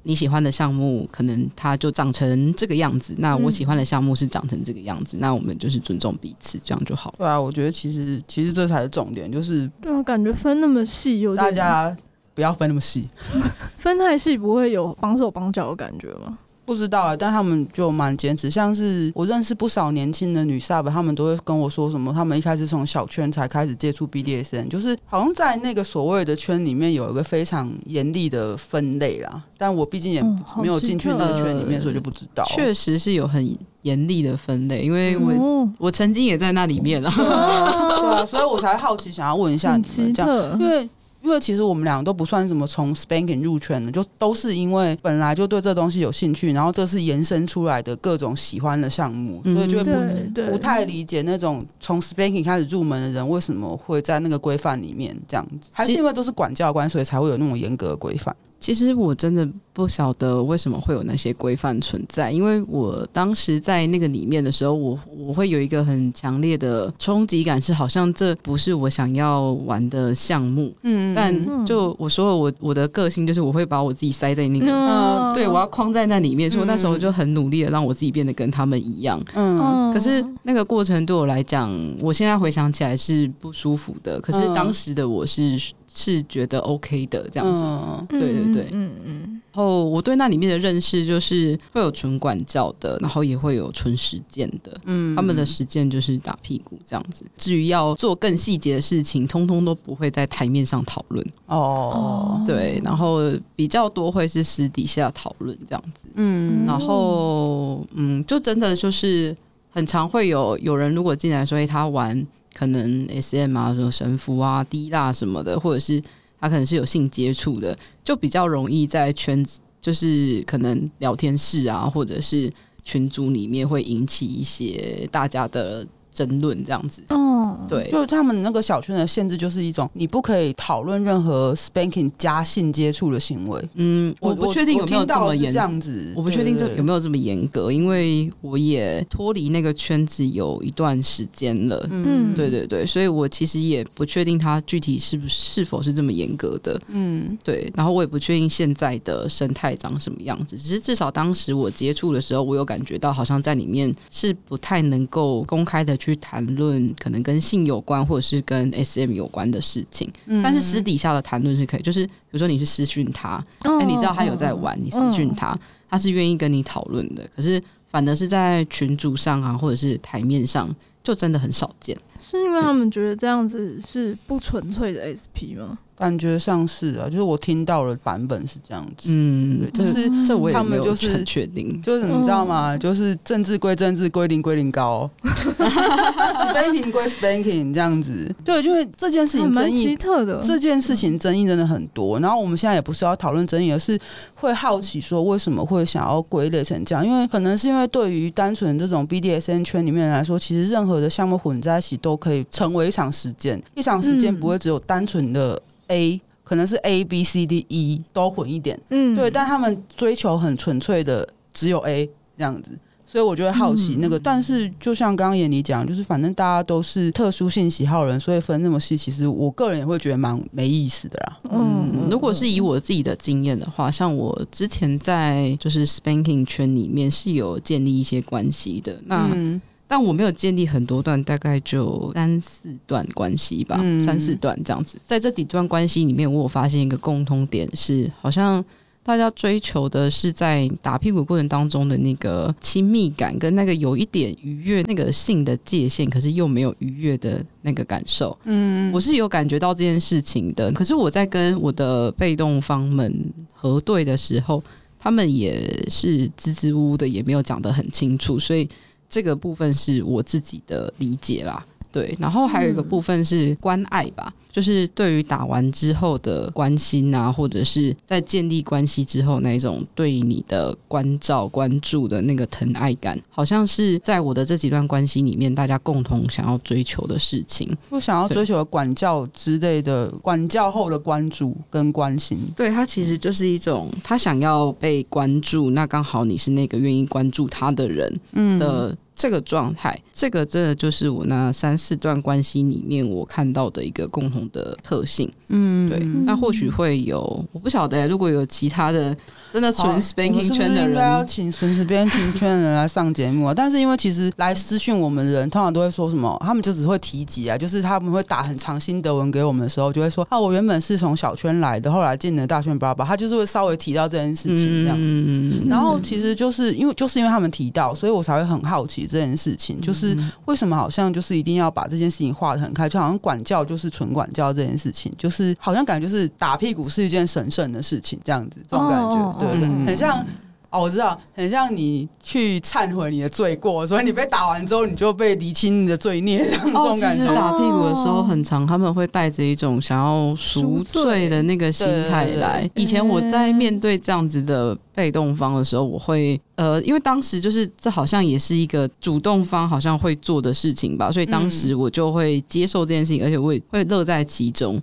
你喜欢的项目可能它就长成这个样子，那我喜欢的项目是长成这个样子，嗯、那我们就是尊重彼此，这样就好。对啊，我觉得其实其实这才是重点，就是对啊，感觉分那么细，有大家不要分那么细，分太细不会有绑手绑脚的感觉吗？不知道啊，但他们就蛮坚持。像是我认识不少年轻的女 sub，他们都会跟我说什么，他们一开始从小圈才开始接触 BDSN，就是好像在那个所谓的圈里面有一个非常严厉的分类啦。但我毕竟也没有进去那个圈里面，所以就不知道。确实是有很严厉的分类，因为我、嗯、我曾经也在那里面了，对啊，所以我才好奇想要问一下你们这样，因为。因为其实我们两个都不算什么从 spanking 入圈的，就都是因为本来就对这东西有兴趣，然后这是延伸出来的各种喜欢的项目，所以就会不不太理解那种从 spanking 开始入门的人为什么会在那个规范里面这样子，还是因为都是管教官，所以才会有那种严格的规范。其实我真的不晓得为什么会有那些规范存在，因为我当时在那个里面的时候，我我会有一个很强烈的冲击感，是好像这不是我想要玩的项目。嗯，但就我说了，我我的个性就是我会把我自己塞在那个，嗯，对，我要框在那里面，所以我那时候就很努力的让我自己变得跟他们一样。嗯，可是那个过程对我来讲，我现在回想起来是不舒服的，可是当时的我是。是觉得 OK 的这样子，嗯、对对对，嗯嗯。然后我对那里面的认识就是会有纯管教的，然后也会有纯实践的。嗯，他们的实践就是打屁股这样子。至于要做更细节的事情，通通都不会在台面上讨论。哦，对，然后比较多会是私底下讨论这样子。嗯，然后嗯，就真的就是很常会有有人如果进来说，哎，他玩。可能 SM 啊，什么神父啊、滴蜡什么的，或者是他可能是有性接触的，就比较容易在圈子，就是可能聊天室啊，或者是群组里面会引起一些大家的。争论这样子，嗯，对，就是他们那个小圈的限制，就是一种你不可以讨论任何 spanking 加性接触的行为。嗯，我不确定有没有这么严这样子，我不确定这有没有这么严格，因为我也脱离那个圈子有一段时间了。嗯，对对对，所以我其实也不确定他具体是不是是否是这么严格的。嗯，对，然后我也不确定现在的生态长什么样子，只是至少当时我接触的时候，我有感觉到好像在里面是不太能够公开的去。去谈论可能跟性有关或者是跟 SM 有关的事情，嗯、但是私底下的谈论是可以，就是比如说你去私讯他，哎、哦，你知道他有在玩，哦、你私讯他，哦、他是愿意跟你讨论的。可是反而是在群组上啊，或者是台面上，就真的很少见。是因为他们觉得这样子是不纯粹的 SP 吗？感觉上是啊，就是我听到了版本是这样子，嗯，就是这我他们就是很确定，就是你知道吗？就是政治归政治，归零归零高，spanking 归 spanking 这样子，对，因为这件事情争议奇特的，这件事情争议真的很多。然后我们现在也不是要讨论争议，而是会好奇说为什么会想要归类成这样？因为可能是因为对于单纯这种 BDSN 圈里面来说，其实任何的项目混在一起都可以成为一场实践，一场实践不会只有单纯的。A 可能是 A B C D E 都混一点，嗯，对，但他们追求很纯粹的只有 A 这样子，所以我就会好奇那个。嗯、但是就像刚刚妍妮讲，就是反正大家都是特殊性喜好人，所以分那么细，其实我个人也会觉得蛮没意思的啦。嗯，嗯，如果是以我自己的经验的话，像我之前在就是 Spanking 圈里面是有建立一些关系的，那。嗯但我没有建立很多段，大概就三四段关系吧，嗯、三四段这样子。在这几段关系里面，我有发现一个共通点是，好像大家追求的是在打屁股过程当中的那个亲密感，跟那个有一点愉悦那个性的界限，可是又没有愉悦的那个感受。嗯，我是有感觉到这件事情的。可是我在跟我的被动方们核对的时候，他们也是支支吾吾的，也没有讲得很清楚，所以。这个部分是我自己的理解啦，对，然后还有一个部分是关爱吧，嗯、就是对于打完之后的关心啊，或者是在建立关系之后那一种对你的关照、关注的那个疼爱感，好像是在我的这几段关系里面，大家共同想要追求的事情。我想要追求的管教之类的，管教后的关注跟关心，对，他其实就是一种他想要被关注，那刚好你是那个愿意关注他的人的。嗯这个状态，这个真的就是我那三四段关系里面我看到的一个共同的特性。嗯，对。那或许会有，我不晓得，如果有其他的。真的纯 spanking 圈的人，应该要请纯 spanking 圈的人来上节目啊！但是因为其实来私讯我们的人，通常都会说什么？他们就只会提及啊，就是他们会打很长心得文给我们的时候，就会说啊，我原本是从小圈来的，后来进了大圈，爸爸，他就是会稍微提到这件事情这样。嗯，然后其实就是因为就是因为他们提到，所以我才会很好奇这件事情，就是为什么好像就是一定要把这件事情画得很开，就好像管教就是纯管教这件事情，就是好像感觉就是打屁股是一件神圣的事情这样子，这种感觉。对，对，对，很像哦，我知道，很像你去忏悔你的罪过，所以你被打完之后，你就被厘清你的罪孽，这样这种感觉。哦、打屁股的时候很长，他们会带着一种想要赎罪的那个心态来。以前我在面对这样子的被动方的时候，我会呃，因为当时就是这好像也是一个主动方好像会做的事情吧，所以当时我就会接受这件事情，而且我也会乐在其中。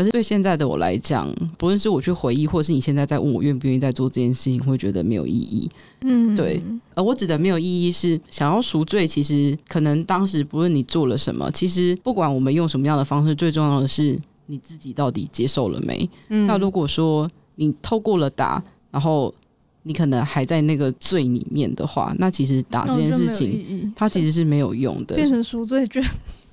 可是对现在的我来讲，不论是我去回忆，或是你现在在问我愿不愿意再做这件事情，会觉得没有意义。嗯，对。而我指的没有意义是想要赎罪，其实可能当时不论你做了什么，其实不管我们用什么样的方式，最重要的是你自己到底接受了没。嗯，那如果说你透过了打，然后你可能还在那个罪里面的话，那其实打这件事情，它其实是没有用的，变成赎罪券。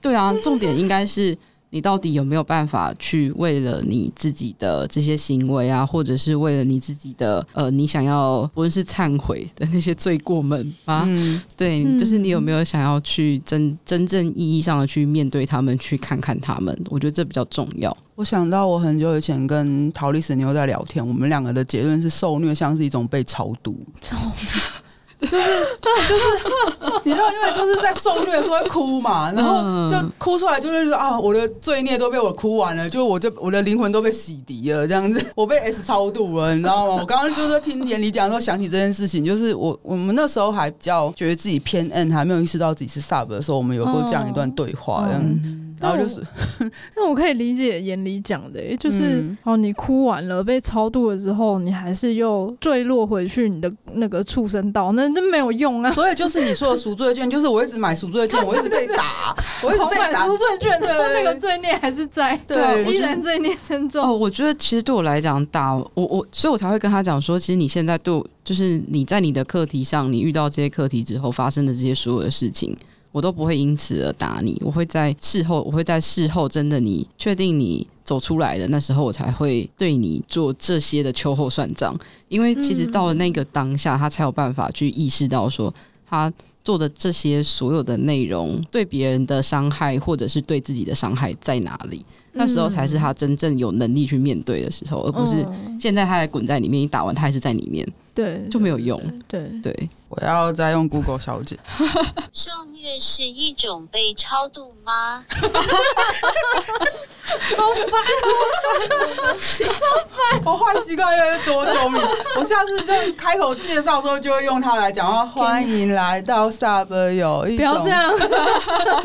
对啊，重点应该是。你到底有没有办法去为了你自己的这些行为啊，或者是为了你自己的呃，你想要不论是忏悔的那些罪过们啊，嗯、对，就是你有没有想要去真真正意义上的去面对他们，去看看他们？我觉得这比较重要。我想到我很久以前跟桃李神妞在聊天，我们两个的结论是受虐像是一种被超度。超就是就是，你知道，因为就是在受虐的时候会哭嘛，然后就哭出来，就是说啊，我的罪孽都被我哭完了，就我就我的灵魂都被洗涤了，这样子，我被 S 超度了，你知道吗？我刚刚就是听妍里讲的时候想起这件事情，就是我我们那时候还比较觉得自己偏 N，还没有意识到自己是 Sub 的时候，我们有过这样一段对话，这样。然后就是，那我可以理解眼里讲的，就是哦，你哭完了被超度了之后，你还是又坠落回去你的那个畜生道，那就没有用啊。所以就是你说的赎罪券，就是我一直买赎罪券，我一直被打，我一直被打赎罪券，对那个罪孽还是在，对，依然罪孽深重。哦，我觉得其实对我来讲，打我我，所以我才会跟他讲说，其实你现在对我，就是你在你的课题上，你遇到这些课题之后发生的这些所有的事情。我都不会因此而打你，我会在事后，我会在事后真的你确定你走出来的那时候，我才会对你做这些的秋后算账。因为其实到了那个当下，他才有办法去意识到说，他做的这些所有的内容对别人的伤害，或者是对自己的伤害在哪里。那时候才是他真正有能力去面对的时候，而不是现在他还滚在里面，你打完他还是在里面。对，就没有用。对对，对，我要再用 Google 小姐。受虐是一种被超度吗？好烦哦！超烦！我坏习惯越来越多，救命！我下次就开口介绍的时候就会用它来讲话。欢迎来到 Sub 有一种，不要这样，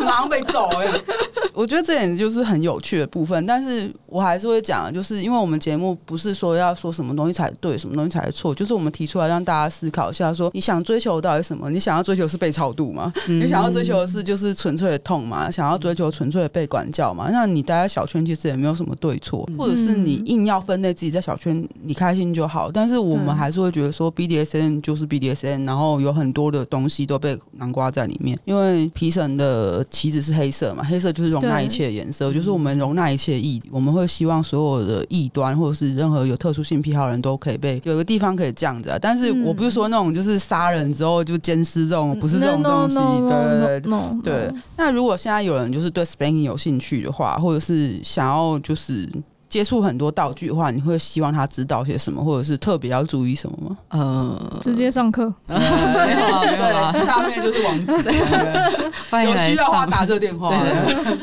马上被揍哎、欸！我觉得这点就是很有趣的部分，但是我还是会讲，就是因为我们节目不是说要说什么东西才对，什么东西才错，就是我们提出来让大家思考一下，说你想追求到底什么？你想要追求是被超度吗？嗯、你想要追求的是就是纯粹的痛吗？想要追求纯粹的被管教吗？那你待在小圈其实也没有什么对错，或者是你硬要分类自己在小圈，你开心就好。但是我们还是会觉得说 BDSN 就是 BDSN，然后有很多的东西都被南瓜在里面。因为皮绳的旗子是黑色嘛，黑色就是容纳一切的颜色，就是我们容纳一切异，我们会希望所有的异端或者是任何有特殊性癖好的人都可以被有个地方可以这样子啊。但是我不是说那种就是杀人之后就监视这种，不是这种东西。对对对对。那如果现在有人就是对 Spanking 有兴趣的话，或者是想要。就是接触很多道具的话，你会希望他知道些什么，或者是特别要注意什么吗？呃，直接上课，没有啊，没有啊，下面就是网址，欢迎来上，有需要的话打这个电话，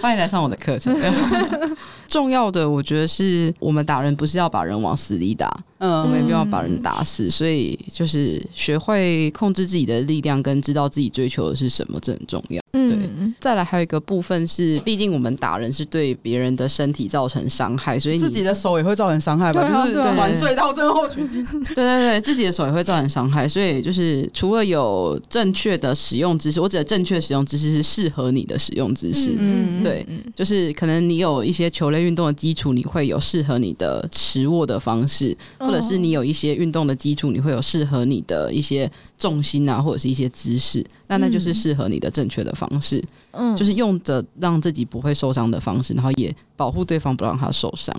欢迎来上我的课程。重要的，我觉得是我们打人不是要把人往死里打，嗯，我们也不要把人打死，所以就是学会控制自己的力量，跟知道自己追求的是什么，这很重要。对，再来还有一个部分是，毕竟我们打人是对别人的身体造成伤害，所以你自己的手也会造成伤害吧？啊、就是玩隧道症候群。对对对，自己的手也会造成伤害，所以就是除了有正确的使用知识，我指的正确使用知识是适合你的使用知识。嗯，对，就是可能你有一些球类运动的基础，你会有适合你的持握的方式，或者是你有一些运动的基础，你会有适合你的一些。重心啊，或者是一些姿势，那那就是适合你的正确的方式。嗯，就是用着让自己不会受伤的方式，然后也保护对方不让他受伤。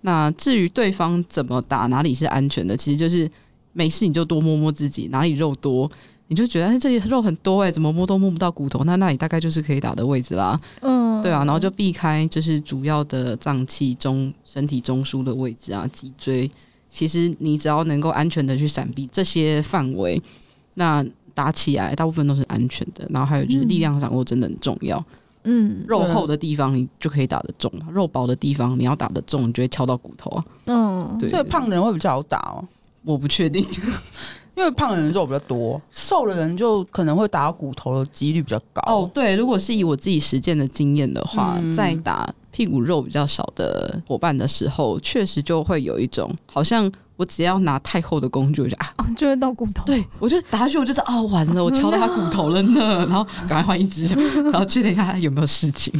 那至于对方怎么打，哪里是安全的，其实就是没事你就多摸摸自己，哪里肉多你就觉得哎，这里肉很多哎、欸，怎么摸都摸不到骨头，那那里大概就是可以打的位置啦。嗯，对啊，然后就避开就是主要的脏器中身体中枢的位置啊，脊椎。其实你只要能够安全的去闪避这些范围。那打起来大部分都是安全的，然后还有就是力量掌握真的很重要。嗯，肉厚的地方你就可以打得中，肉薄的地方你要打得中，你就会敲到骨头啊。嗯，对，所以胖的人会比较好打哦。我不确定，因为胖的人肉比较多，瘦的人就可能会打到骨头的几率比较高。哦，对，如果是以我自己实践的经验的话，嗯、在打屁股肉比较少的伙伴的时候，确实就会有一种好像。我只要拿太厚的工具，我就啊，就会到骨头。对，我就打下去，我就知道啊，完了，我敲到他骨头了呢。然后赶快换一只，然后确认一下他有没有事情。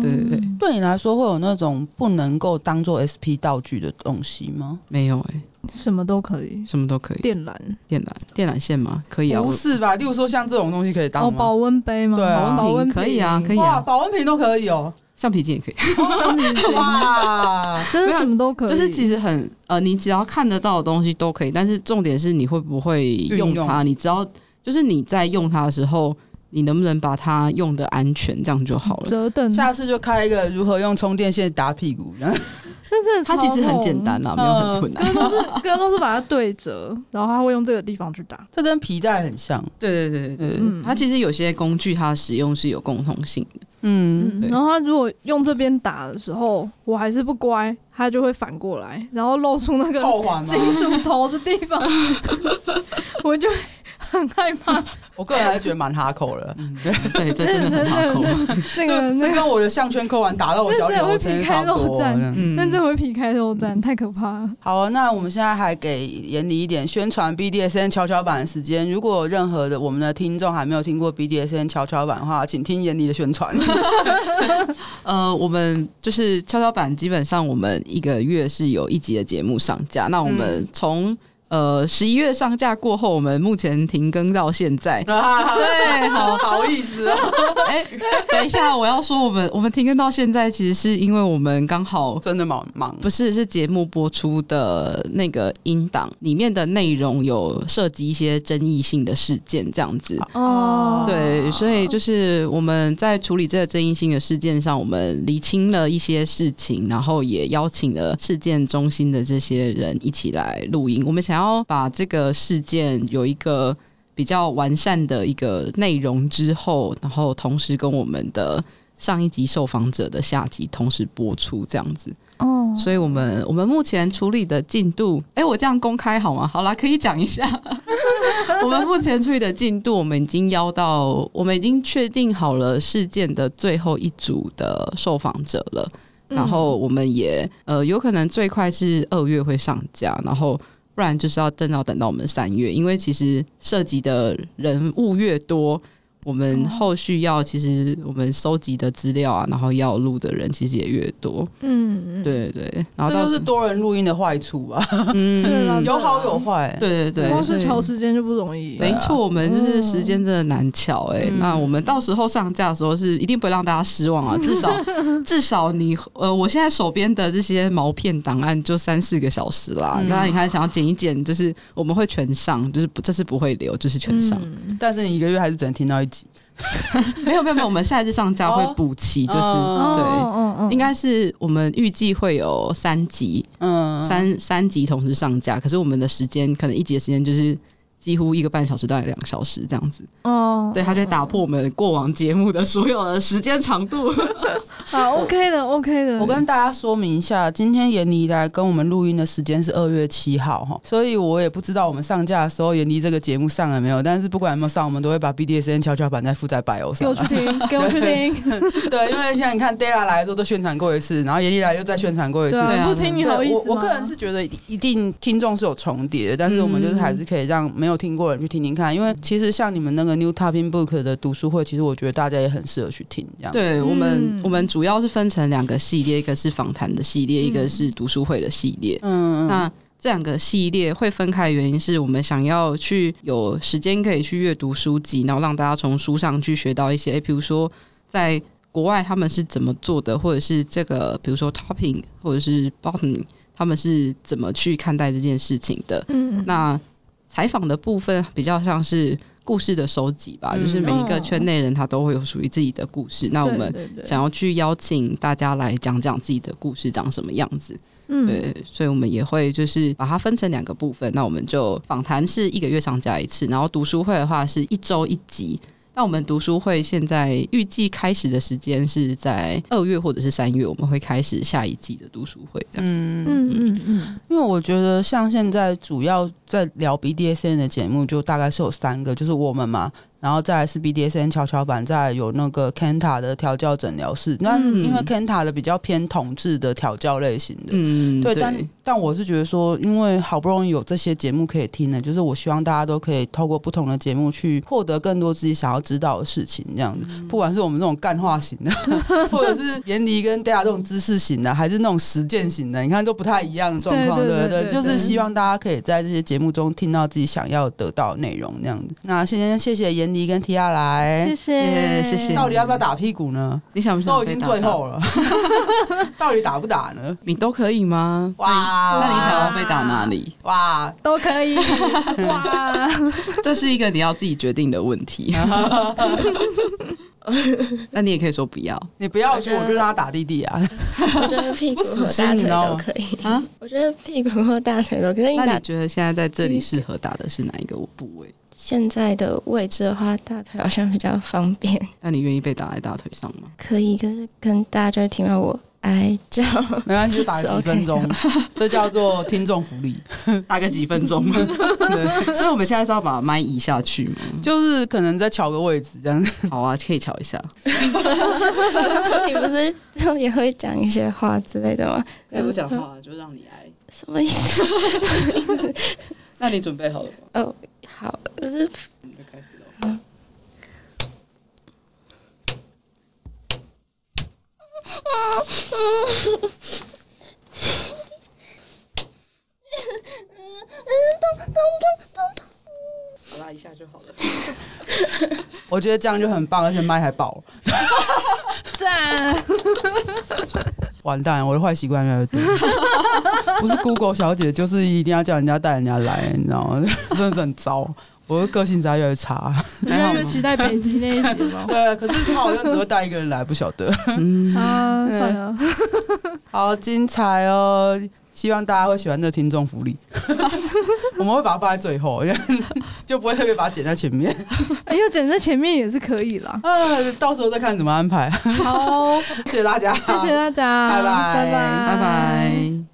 对对对，对你来说会有那种不能够当做 SP 道具的东西吗？没有哎、欸，什么都可以，什么都可以。电缆，电缆，电缆线吗？可以啊。不是吧？例如说像这种东西可以当吗？哦，保温杯吗？对啊，保温瓶可以啊，可以啊，保温瓶都可以哦。橡皮筋也可以，橡皮筋 哇，真的什么都可以。就是其实很呃，你只要看得到的东西都可以，但是重点是你会不会用它。用你只要就是你在用它的时候，你能不能把它用的安全，这样就好了。折凳，下次就开一个如何用充电线打屁股。但它其实很简单啊，没有很困难。哥都是 哥都是把它对折，然后他会用这个地方去打。这跟皮带很像。对对对对对，嗯、它其实有些工具它使用是有共同性的。嗯，然后他如果用这边打的时候，我还是不乖，他就会反过来，然后露出那个金属头的地方，我就很害怕。我个人还是觉得蛮哈扣的，对，这真的很哈扣。那个，这跟我的项圈扣完打到我脚趾，会皮开肉绽，嗯，那这会皮开肉绽，太可怕了。好，那我们现在还给妍妮一点宣传 BDSN 跷跷板的时间。如果任何的我们的听众还没有听过 BDSN 跷跷板的话，请听妍妮的宣传。呃，我们就是跷跷板，基本上我们一个月是有一集的节目上架。那我们从呃，十一月上架过后，我们目前停更到现在。啊、对，好 好意思哦。哎、欸，等一下，我要说，我们我们停更到现在，其实是因为我们刚好真的忙忙，不是是节目播出的那个音档里面的内容有涉及一些争议性的事件，这样子。哦，对，所以就是我们在处理这个争议性的事件上，我们厘清了一些事情，然后也邀请了事件中心的这些人一起来录音。我们想要。然后把这个事件有一个比较完善的一个内容之后，然后同时跟我们的上一集受访者的下集同时播出，这样子。哦，所以我们我们目前处理的进度，哎，我这样公开好吗？好啦，可以讲一下。我们目前处理的进度，我们已经邀到，我们已经确定好了事件的最后一组的受访者了。然后我们也呃，有可能最快是二月会上架，然后。不然就是要等到等到我们三月，因为其实涉及的人物越多。我们后续要，其实我们收集的资料啊，然后要录的人其实也越多。嗯，对对对。然后这就是多人录音的坏处吧？嗯，有好有坏。对对对。光是调时间就不容易。没错，我们就是时间真的难调哎。那我们到时候上架的时候是一定不会让大家失望啊！至少至少你呃，我现在手边的这些毛片档案就三四个小时啦。那你看想要剪一剪，就是我们会全上，就是不这是不会留，就是全上。但是你一个月还是只能听到一。没有没有没有，我们下一次上架会补齐，就是、oh, 对，嗯嗯，应该是我们预计会有三集，嗯，三三集同时上架，可是我们的时间可能一集的时间就是。几乎一个半小时到两个小时这样子哦，对，他就打破我们过往节目的所有的时间长度。好，OK 的，OK 的。我跟大家说明一下，今天妍妮来跟我们录音的时间是二月七号哈，所以我也不知道我们上架的时候妍妮这个节目上了没有。但是不管有没有上，我们都会把 BDSN 跷跷板再附在 bio 上。给我去听，给我去听。对，因为现在你看 Della 来的时候都宣传过一次，然后妍妮来又再宣传过一次，对，不听你好意思。我我个人是觉得一定听众是有重叠的，但是我们就是还是可以让没有。听过人去听听看，因为其实像你们那个 New Topping Book 的读书会，其实我觉得大家也很适合去听。这样，对我们，我们主要是分成两个系列，一个是访谈的系列，一个是读书会的系列。嗯，那这两个系列会分开的原因是我们想要去有时间可以去阅读书籍，然后让大家从书上去学到一些，比如说在国外他们是怎么做的，或者是这个，比如说 Topping 或者是 Bottom，他们是怎么去看待这件事情的。嗯，那。采访的部分比较像是故事的收集吧，嗯、就是每一个圈内人他都会有属于自己的故事。嗯、那我们想要去邀请大家来讲讲自己的故事长什么样子，嗯，对，所以我们也会就是把它分成两个部分。那我们就访谈是一个月上架一次，然后读书会的话是一周一集。那我们读书会现在预计开始的时间是在二月或者是三月，我们会开始下一季的读书会。这样，嗯嗯嗯嗯，因为我觉得像现在主要在聊 BDSN 的节目，就大概是有三个，就是我们嘛。然后再来是 BDSN 跷跷板，再来有那个 Kenta 的调教诊疗室。那因为 Kenta 的比较偏统治的调教类型的，嗯，对。但但我是觉得说，因为好不容易有这些节目可以听呢，就是我希望大家都可以透过不同的节目去获得更多自己想要知道的事情，这样子。不管是我们这种干化型的，或者是严迪跟 Dea 这种知识型的，还是那种实践型的，你看都不太一样的状况，对对对。就是希望大家可以在这些节目中听到自己想要得到的内容，这样子。那先谢谢妍妮。你跟提亚来，谢谢谢谢。到底要不要打屁股呢？你想不想？都已经最后了，到底打不打呢？你都可以吗？哇，那你想要被打哪里？哇，都可以。哇，这是一个你要自己决定的问题。那你也可以说不要，你不要，我就让他打弟弟啊。我觉得屁股和大腿都可以啊。我觉得屁股和大腿都可以。那你觉得现在在这里适合打的是哪一个部位？现在的位置的话，大腿好像比较方便。那你愿意被打在大腿上吗？可以，可是跟大家就会听到我哀叫，没关系，就打个几分钟，这叫做听众福利，打个几分钟。对，所以我们现在是要把麦移下去嘛？就是可能再调个位置这样子。好啊，可以调一下。你不是也会讲一些话之类的吗？也不讲话，就让你哀。什么意思？那你准备好了吗？哦。好，可是我们就开始了。嗯。好啦，一下就好了。我觉得这样就很棒，而且麦还爆。赞！完蛋，我的坏习惯越来越多。不是 Google 小姐，就是一定要叫人家带人家来，你知道吗？真的是很糟。我的个性在越来越差。越来越期待北极那一集吗？对，可是他好像只会带一个人来，不晓得。嗯啊，算了。好精彩哦！希望大家会喜欢这个听众福利。我们会把它放在最后，就不会特别把它剪在前面。哎呦，剪在前面也是可以啦。呃，到时候再看怎么安排。好，谢谢大家，谢谢大家，拜拜，拜拜，拜拜。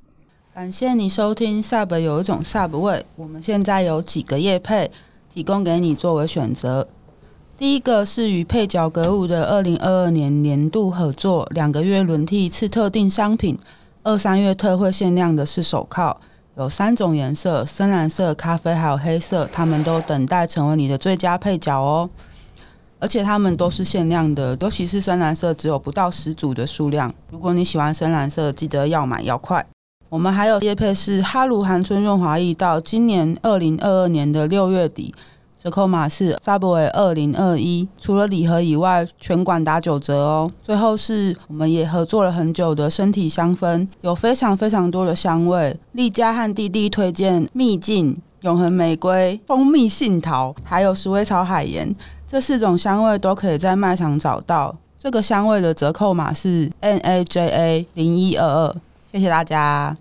感谢你收听 Sub 有一种 Sub 味，我们现在有几个叶配提供给你作为选择。第一个是与配角格物的二零二二年年度合作，两个月轮替一次特定商品，二三月特惠限量的是手铐，有三种颜色：深蓝色、咖啡还有黑色，他们都等待成为你的最佳配角哦。而且它们都是限量的，尤其是深蓝色只有不到十组的数量。如果你喜欢深蓝色，记得要买要快。我们还有业配是哈鲁韩春润滑液，到今年二零二二年的六月底。折扣码是 Subway 二零二一，除了礼盒以外，全馆打九折哦。最后是我们也合作了很久的身体香氛，有非常非常多的香味。丽佳和弟弟推荐秘境、永恒玫瑰、蜂蜜杏桃，还有鼠尾草海盐，这四种香味都可以在卖场找到。这个香味的折扣码是 N A J A 零一二二，谢谢大家。